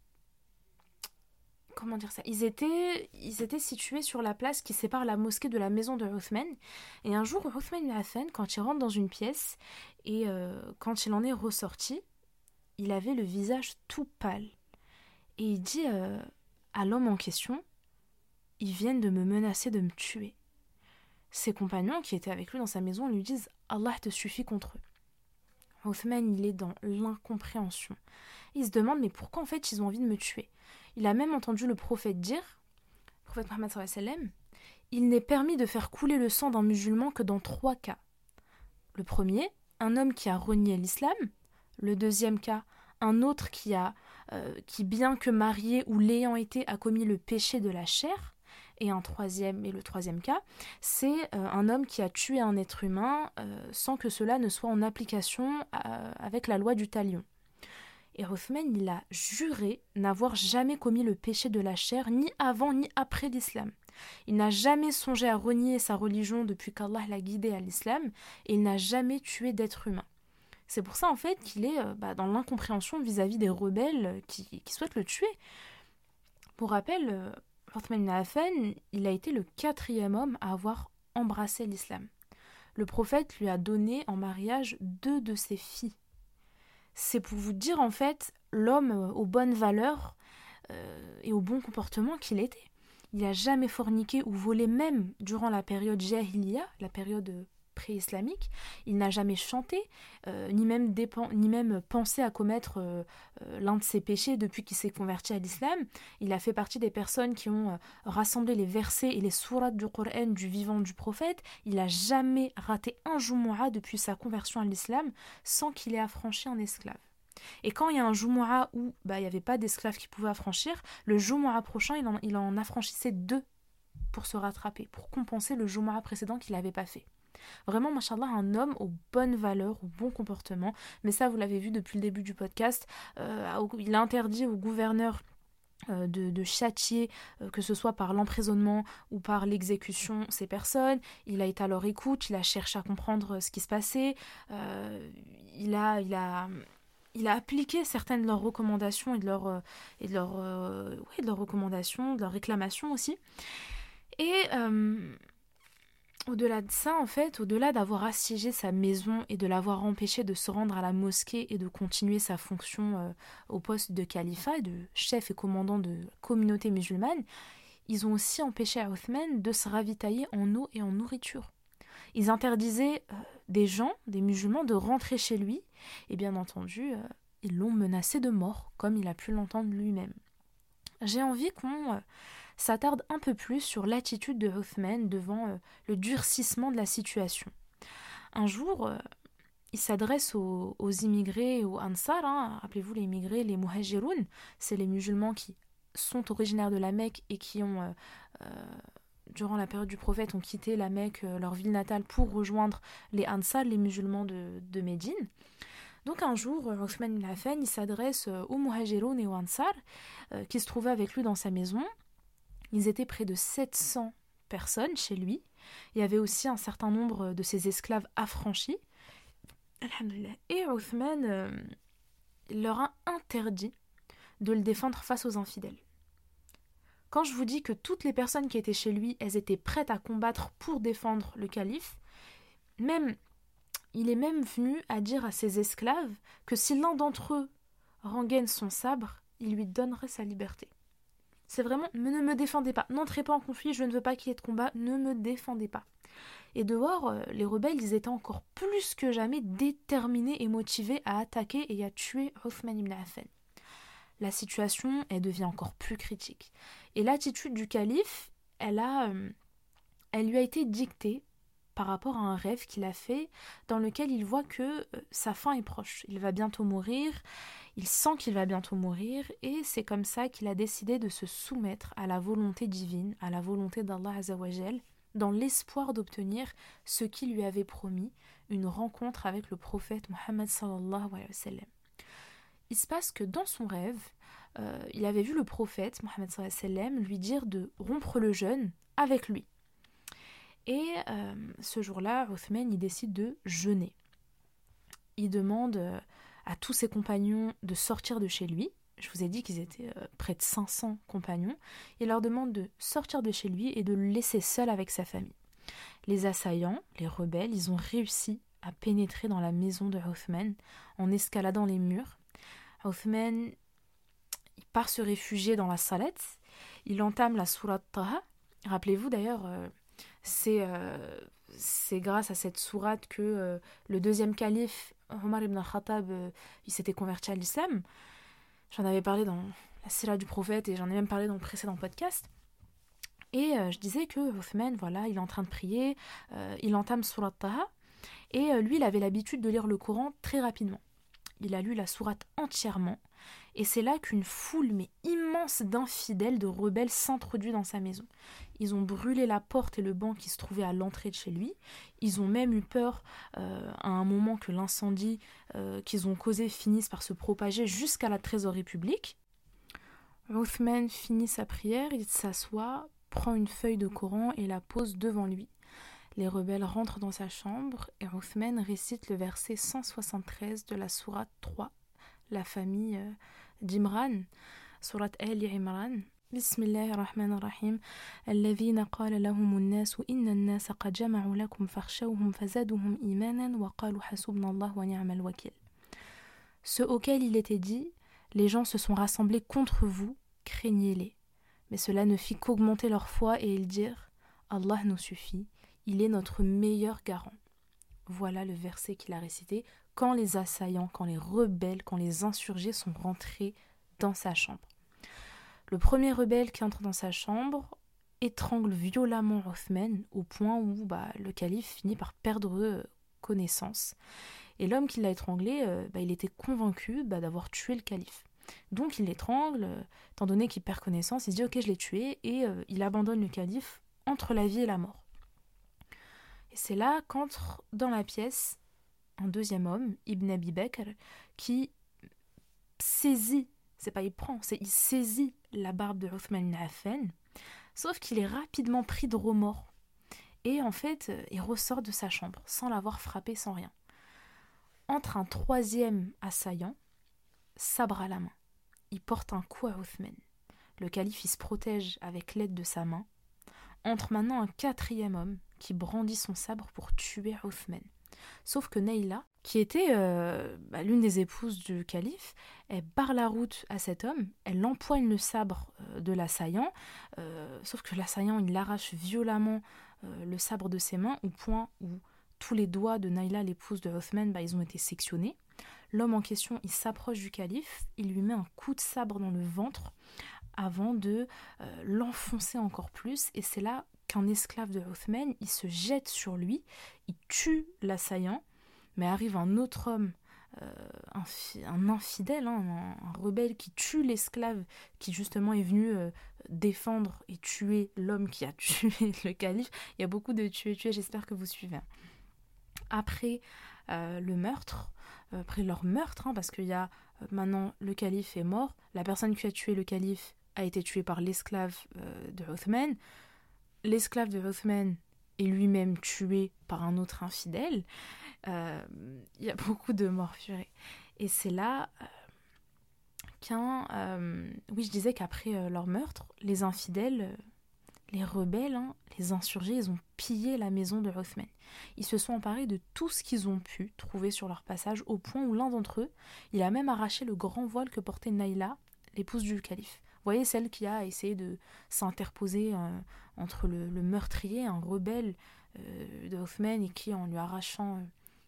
comment dire ça ils étaient, ils étaient situés sur la place qui sépare la mosquée de la maison de Uthman. Et un jour, Affan, quand il rentre dans une pièce et euh, quand il en est ressorti, il avait le visage tout pâle. Et il dit euh, à l'homme en question Ils viennent de me menacer de me tuer. Ses compagnons qui étaient avec lui dans sa maison lui disent Allah te suffit contre eux. Uthman, il est dans l'incompréhension. Il se demande mais pourquoi en fait ils ont envie de me tuer? Il a même entendu le prophète dire, le prophète Mohammed sallam, il n'est permis de faire couler le sang d'un musulman que dans trois cas. Le premier, un homme qui a renié l'islam. Le deuxième cas, un autre qui a, euh, qui bien que marié ou l'ayant été, a commis le péché de la chair. Et un troisième, et le troisième cas, c'est euh, un homme qui a tué un être humain euh, sans que cela ne soit en application avec la loi du talion. Et Rothman, il a juré n'avoir jamais commis le péché de la chair, ni avant ni après l'islam. Il n'a jamais songé à renier sa religion depuis qu'Allah l'a guidé à l'islam, et il n'a jamais tué d'être humain. C'est pour ça, en fait, qu'il est euh, bah, dans l'incompréhension vis-à-vis des rebelles qui, souhaitent le tuer. Pour rappel, Euh, Affan, il a été le quatrième homme à avoir embrassé l'islam. Le prophète lui a donné en mariage deux de ses filles c'est pour vous dire en fait l'homme aux bonnes valeurs euh, et au bon comportement qu'il était. Il n'a jamais forniqué ou volé même durant la période Jahiliya, la période pré-islamique. Il n'a jamais chanté, euh, ni, même ni même pensé à commettre euh, euh, l'un de ses péchés depuis qu'il s'est converti à l'islam. Il a fait partie des personnes qui ont rassemblé les versets et les sourates du Coran du vivant du prophète. Il n'a jamais raté un Jumu'ah depuis sa conversion à l'islam sans qu'il ait affranchi un esclave. Et quand il y a un Jumu'ah où bah, il n'y avait pas d'esclave qui pouvait affranchir, le Jumu'ah prochain, il en, il en affranchissait deux pour se rattraper, pour compenser le Jumu'ah précédent qu'il n'avait pas fait. Vraiment, machallah, un homme aux bonnes valeurs, au bon comportement. Mais ça, vous l'avez vu depuis le début du podcast. Euh, il interdit au gouverneur euh, de, châtier, euh, que ce soit par l'emprisonnement ou par l'exécution, ces personnes. Il a été à leur écoute, il a cherché à comprendre ce qui se passait. il, a, appliqué certaines de leurs recommandations et de leurs recommandations, de leurs réclamations aussi. Et au-delà de ça, en fait, au-delà d'avoir assiégé sa maison et de l'avoir empêché de se rendre à la mosquée et de continuer sa fonction euh, au poste de califat, de chef et commandant de communauté musulmane, ils ont aussi empêché à Othman de se ravitailler en eau et en nourriture. Ils interdisaient euh, des gens, des musulmans, de rentrer chez lui, et bien entendu, euh, ils l'ont menacé de mort, comme il a pu l'entendre lui-même. J'ai envie qu'on s'attarde un peu plus sur l'attitude de Hoffman devant euh, le durcissement de la situation. Un jour, euh, il s'adresse aux, immigrés, aux Ansar, hein, rappelez-vous les immigrés, les Muhajiroun, c'est les musulmans qui sont originaires de la Mecque et qui ont, euh, durant la période du prophète, ont quitté la Mecque, leur ville natale, pour rejoindre les Ansar, les musulmans de, Médine. Donc un jour, Othman ibn il s'adresse aux Muhajiroun et aux Ansar, qui se trouvaient avec lui dans sa maison, ils étaient près de 700 personnes chez lui. Il y avait aussi un certain nombre de ses esclaves affranchis. Et Uthman euh, leur a interdit de le défendre face aux infidèles. Quand je vous dis que toutes les personnes qui étaient chez lui, elles étaient prêtes à combattre pour défendre le calife, même il est même venu à dire à ses esclaves que si l'un d'entre eux rengaine son sabre, il lui donnerait sa liberté. C'est vraiment ne me défendez pas, n'entrez pas en conflit, je ne veux pas qu'il y ait de combat, ne me défendez pas. Et dehors, euh, les rebelles, ils étaient encore plus que jamais déterminés et motivés à attaquer et à tuer Uthman ibn Affan. La situation, elle devient encore plus critique. Et l'attitude du calife, elle a, euh, elle lui a été dictée par rapport à un rêve qu'il a fait dans lequel il voit que euh, sa fin est proche. Il va bientôt mourir, il sent qu'il va bientôt mourir et c'est comme ça qu'il a décidé de se soumettre à la volonté divine, à la volonté d'Allah Azzawajal, dans l'espoir d'obtenir ce qu'il lui avait promis, une rencontre avec le prophète Mohammed. Il se passe que dans son rêve, euh, il avait vu le prophète Mohammed lui dire de rompre le jeûne avec lui. Et euh, ce jour-là, Othman, il décide de jeûner. Il demande euh, à tous ses compagnons de sortir de chez lui. Je vous ai dit qu'ils étaient euh, près de 500 compagnons. Il leur demande de sortir de chez lui et de le laisser seul avec sa famille. Les assaillants, les rebelles, ils ont réussi à pénétrer dans la maison de Othman en escaladant les murs. Il part se réfugier dans la salette. Il entame la Surat Taha. Rappelez-vous d'ailleurs, c'est grâce à cette sourate que euh, le deuxième calife, Omar ibn Khattab, euh, il s'était converti à l'islam. J'en avais parlé dans la sira du prophète et j'en ai même parlé dans le précédent podcast. Et je disais que Uthman, voilà, il est en train de prier, il entame Surat Taha, et lui, il avait l'habitude de lire le Coran très rapidement. Il a lu la sourate entièrement, et c'est là qu'une foule mais immense d'infidèles, de rebelles s'introduit dans sa maison. Ils ont brûlé la porte et le banc qui se trouvaient à l'entrée de chez lui. Ils ont même eu peur euh, à un moment que l'incendie euh, qu'ils ont causé finisse par se propager jusqu'à la trésorerie publique. Uthman finit sa prière, il s'assoit, prend une feuille de Coran et la pose devant lui. Les rebelles rentrent dans sa chambre et Uthman récite le verset 173 de la sourate 3, la famille euh, d'Imran, surat Ali Imran. بسم الله الرحمن الرحيم الذين قال لهم الناس إن الناس قد جمعوا لكم فاخشوهم فزادهم إيمانا وقالوا حسبنا الله ونعم الوكيل Ceux auxquels il était dit Les gens se sont rassemblés contre vous, craignez-les. Mais cela ne fit qu'augmenter leur foi et ils dirent Allah nous suffit, il est notre meilleur garant. Voilà le verset qu'il a récité quand les assaillants, quand les rebelles, quand les insurgés sont rentrés dans sa chambre. Le premier rebelle qui entre dans sa chambre étrangle violemment Othman au point où bah, le calife finit par perdre euh, connaissance. Et l'homme qui l'a étranglé, euh, bah, il était convaincu bah, d'avoir tué le calife. Donc il l'étrangle, euh, étant donné qu'il perd connaissance, il se dit ok je l'ai tué et il abandonne le calife entre la vie et la mort. Et c'est là qu'entre dans la pièce un deuxième homme, Ibn Abi Bakr, qui saisit c'est pas il prend, c'est il saisit la barbe de Uthman sauf qu'il est rapidement pris de remords. Et en fait, euh, il ressort de sa chambre, sans l'avoir frappé, sans rien. Entre un troisième assaillant, sabre à la main. Il porte un coup à Uthman. Le calife il se protège avec l'aide de sa main. Entre maintenant un quatrième homme qui brandit son sabre pour tuer Uthman. Sauf que Neila, qui était euh, bah, l'une des épouses du calife, elle barre la route à cet homme, elle empoigne le sabre euh, de l'assaillant, euh, sauf que l'assaillant, il arrache violemment le sabre de ses mains au point où tous les doigts de Naila, l'épouse de Othman, bah, ils ont été sectionnés. L'homme en question, il s'approche du calife, il lui met un coup de sabre dans le ventre avant de l'enfoncer encore plus, et c'est là qu'un esclave de Othman, il se jette sur lui, il tue l'assaillant, mais arrive un autre homme, euh, un, infidèle, hein, un, rebelle qui tue l'esclave qui justement est venu euh, défendre et tuer l'homme qui a tué le calife. Il y a beaucoup de tuer tuer, j'espère que vous suivez. Après euh, le meurtre, après leur meurtre, hein, parce qu'il y a maintenant le calife est mort, la personne qui a tué le calife a été tuée par l'esclave de Othman l'esclave de Rothman est lui-même tué par un autre infidèle, euh, il y a beaucoup de morts Et c'est là euh, qu'un... Euh, oui, je disais qu'après leur meurtre, les infidèles, les rebelles, hein, les insurgés, ils ont pillé la maison de Rothman. Ils se sont emparés de tout ce qu'ils ont pu trouver sur leur passage, au point où l'un d'entre eux, il a même arraché le grand voile que portait Naïla, l'épouse du calife. Voyez, celle qui a essayé de s'interposer entre le, meurtrier, un rebelle euh, de Hoffman, et qui, en lui arrachant euh,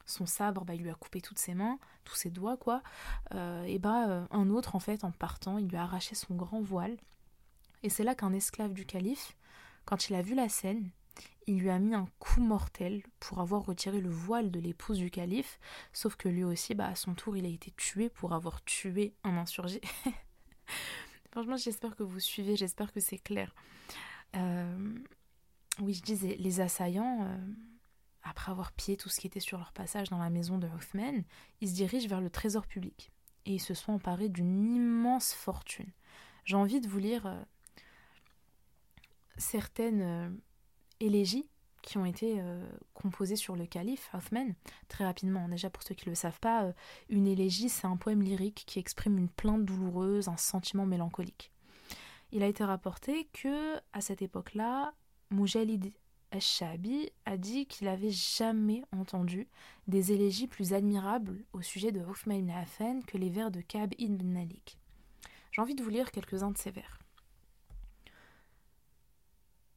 son sabre, bah, il lui a coupé toutes ses mains, tous ses doigts, quoi. Euh, et bah, un autre, en fait, en partant, il lui a arraché son grand voile. Et c'est là qu'un esclave du calife, quand il a vu la scène, il lui a mis un coup mortel pour avoir retiré le voile de l'épouse du calife, sauf que lui aussi, bah, à son tour, il a été tué pour avoir tué un insurgé. Franchement, j'espère que vous suivez, j'espère que c'est clair. Euh, oui, je disais, les assaillants, euh, après avoir pillé tout ce qui était sur leur passage dans la maison de Hoffman, ils se dirigent vers le trésor public et ils se sont emparés d'une immense fortune. J'ai envie de vous lire euh, certaines élégies qui ont été composées sur le calife Hoffman très rapidement. Déjà pour ceux qui ne le savent pas, une élégie c'est un poème lyrique qui exprime une plainte douloureuse, un sentiment mélancolique il a été rapporté que à cette époque-là, Mujalid al-Shabi a dit qu'il n'avait jamais entendu des élégies plus admirables au sujet de Uthman ibn Affan que les vers de Kab ibn Malik. J'ai envie de vous lire quelques-uns de ces vers.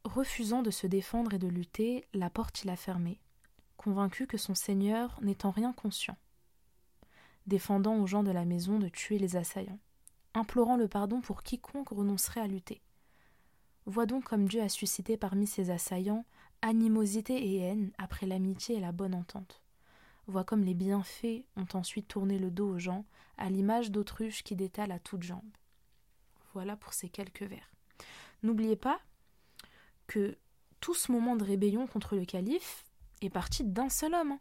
Refusant de se défendre et de lutter, la porte il a fermée, convaincu que son seigneur n'est en rien conscient, défendant aux gens de la maison de tuer les assaillants implorant le pardon pour quiconque renoncerait à lutter. Vois donc comme Dieu a suscité parmi ses assaillants animosité et haine après l'amitié et la bonne entente. Vois comme les bienfaits ont ensuite tourné le dos aux gens, à l'image d'autruches qui détalent à toutes jambes. Voilà pour ces quelques vers. N'oubliez pas que tout ce moment de rébellion contre le calife est parti d'un seul homme. Hein.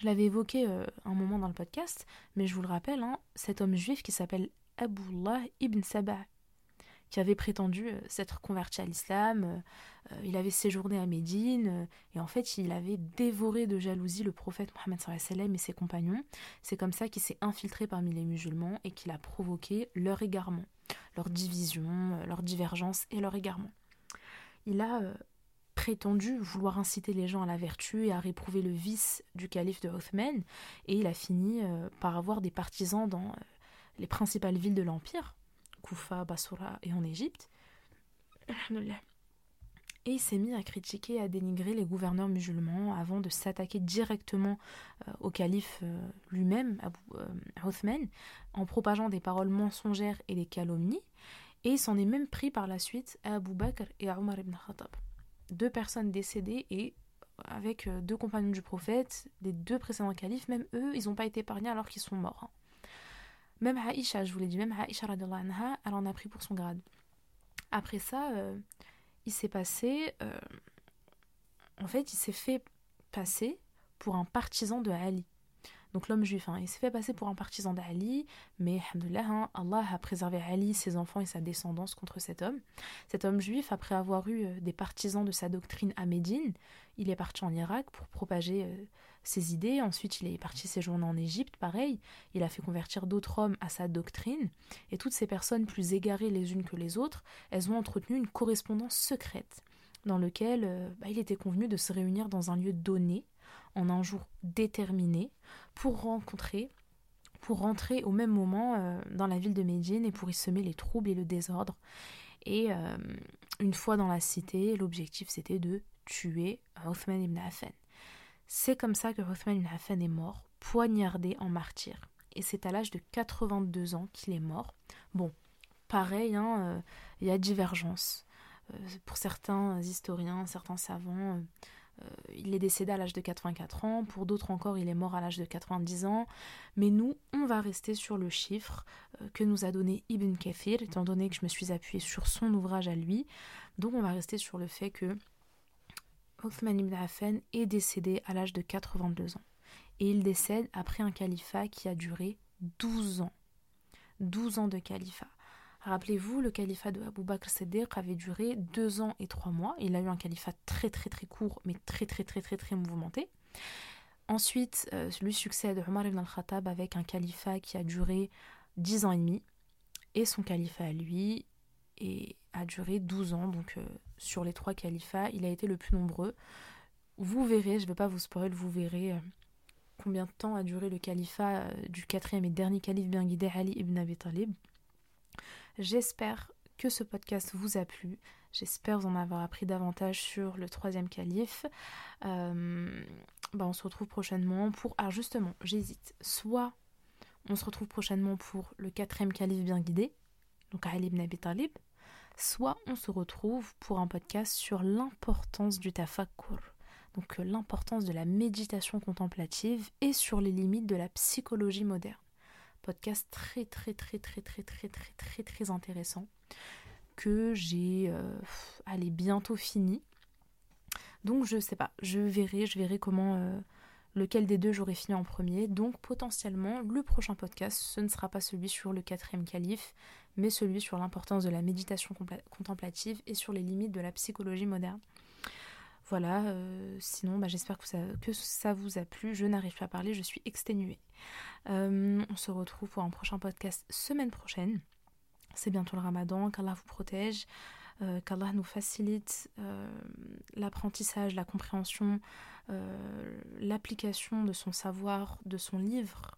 Je l'avais évoqué euh, un moment dans le podcast, mais je vous le rappelle, hein, cet homme juif qui s'appelle Abullah ibn Sabah, qui avait prétendu euh, s'être converti à l'islam. Euh, il avait séjourné à Médine et en fait il avait dévoré de jalousie le prophète Mohammed et ses compagnons. C'est comme ça qu'il s'est infiltré parmi les musulmans et qu'il a provoqué leur égarement, leur division, leur divergence et leur égarement. Il a prétendu vouloir inciter les gens à la vertu et à réprouver le vice du calife de Othman et il a fini par avoir des partisans dans les principales villes de l'Empire, Koufa, Basura et en Égypte. Et il s'est mis à critiquer et à dénigrer les gouverneurs musulmans avant de s'attaquer directement euh, au calife euh, lui-même, Abu euh, en propageant des paroles mensongères et des calomnies. Et s'en est même pris par la suite à Abu Bakr et à Omar ibn Khattab. Deux personnes décédées et avec deux compagnons du prophète, des deux précédents califes, même eux, ils n'ont pas été épargnés alors qu'ils sont morts. Hein. Même Aïcha, je vous l'ai dit, même Aïcha, anha, elle en a pris pour son grade. Après ça, euh, il s'est passé. Euh, en fait, il s'est fait passer pour un partisan de Ali. Donc l'homme juif, hein, il s'est fait passer pour un partisan d'Ali, mais hein, Allah a préservé Ali, ses enfants et sa descendance contre cet homme. Cet homme juif, après avoir eu euh, des partisans de sa doctrine à Médine, il est parti en Irak pour propager ses idées. Ensuite, il est parti séjourner en Égypte, pareil. Il a fait convertir d'autres hommes à sa doctrine. Et toutes ces personnes plus égarées les unes que les autres, elles ont entretenu une correspondance secrète dans lequel bah, il était convenu de se réunir dans un lieu donné, en un jour déterminé, pour rencontrer, pour rentrer au même moment dans la ville de Médine et pour y semer les troubles et le désordre. Et une fois dans la cité, l'objectif c'était de tuer Othman ibn Affan. C'est comme ça que Othman ibn Affan est mort, poignardé en martyr. Et c'est à l'âge de 82 ans qu'il est mort. Bon, pareil, hein, euh, il y a divergence. Euh, pour certains historiens, certains savants, euh, il est décédé à l'âge de 84 ans, pour d'autres encore, il est mort à l'âge de 90 ans. Mais nous, on va rester sur le chiffre que nous a donné Ibn Kathir, étant donné que je me suis appuyée sur son ouvrage à lui. Donc on va rester sur le fait que Othman ibn Affan est décédé à l'âge de 82 ans. Et il décède après un califat qui a duré 12 ans. 12 ans de califat. Rappelez-vous, le califat de Abu Bakr Siddiq avait duré 2 ans et 3 mois. Il a eu un califat très très très court, mais très très très très très mouvementé. Ensuite, euh, lui succède Omar ibn al-Khattab avec un califat qui a duré 10 ans et demi. Et son califat à lui a duré 12 ans. Donc euh, sur les trois califats, il a été le plus nombreux. Vous verrez, je ne vais pas vous spoiler, vous verrez euh, combien de temps a duré le califat du quatrième et dernier calife bien guidé Ali ibn Abi Talib. J'espère que ce podcast vous a plu. J'espère vous en avoir appris davantage sur le troisième calife. bah on se retrouve prochainement pour... Ah justement, j'hésite. Soit on se retrouve prochainement pour le quatrième calife bien guidé, donc Ali ibn Abi soit on se retrouve pour un podcast sur l'importance du tafakkur, donc euh, l'importance de la méditation contemplative et sur les limites de la psychologie moderne. Podcast très très très très très très très très très intéressant que j'ai euh, bientôt fini. Donc je sais pas, je verrai, je verrai comment euh, lequel des deux j'aurai fini en premier. Donc potentiellement le prochain podcast, ce ne sera pas celui sur le quatrième calife, mais celui sur l'importance de la méditation contemplative et sur les limites de la psychologie moderne. Voilà, euh, sinon bah, j'espère que ça, vous a plu. Je n'arrive pas à parler, je suis exténuée. Euh, on se retrouve pour un prochain podcast semaine prochaine. C'est bientôt le ramadan, qu'Allah vous protège, euh, qu'Allah nous facilite l'apprentissage, la compréhension, l'application de son savoir, de son livre,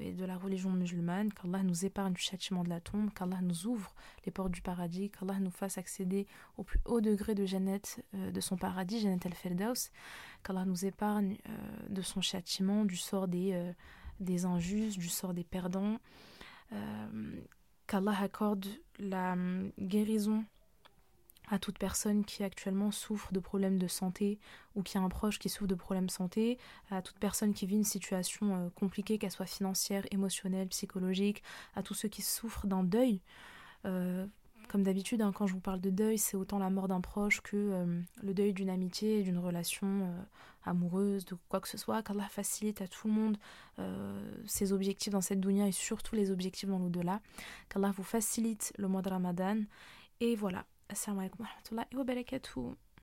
et de la religion musulmane, qu'Allah nous épargne du châtiment de la tombe, qu'Allah nous ouvre les portes du paradis, qu'Allah nous fasse accéder au plus haut degré de Jannat, euh, de son paradis, Jannat al-Firdaus, qu'Allah nous épargne euh, de son châtiment, du sort des, des injustes, du sort des perdants, qu'Allah accorde la hum, guérison à toute personne qui actuellement souffre de problèmes de santé ou qui a un proche qui souffre de problèmes de santé, à toute personne qui vit une situation euh, compliquée, qu'elle soit financière, émotionnelle, psychologique, à tous ceux qui souffrent d'un deuil. Euh, comme d'habitude, hein, quand je vous parle de deuil, c'est autant la mort d'un proche que euh, le deuil d'une amitié, d'une relation amoureuse, de quoi que ce soit. Qu'Allah facilite à tout le monde ses objectifs dans cette dunya et surtout les objectifs dans l'au-delà. Qu'Allah vous facilite le mois de Ramadan. Et voilà, so i'm i'll too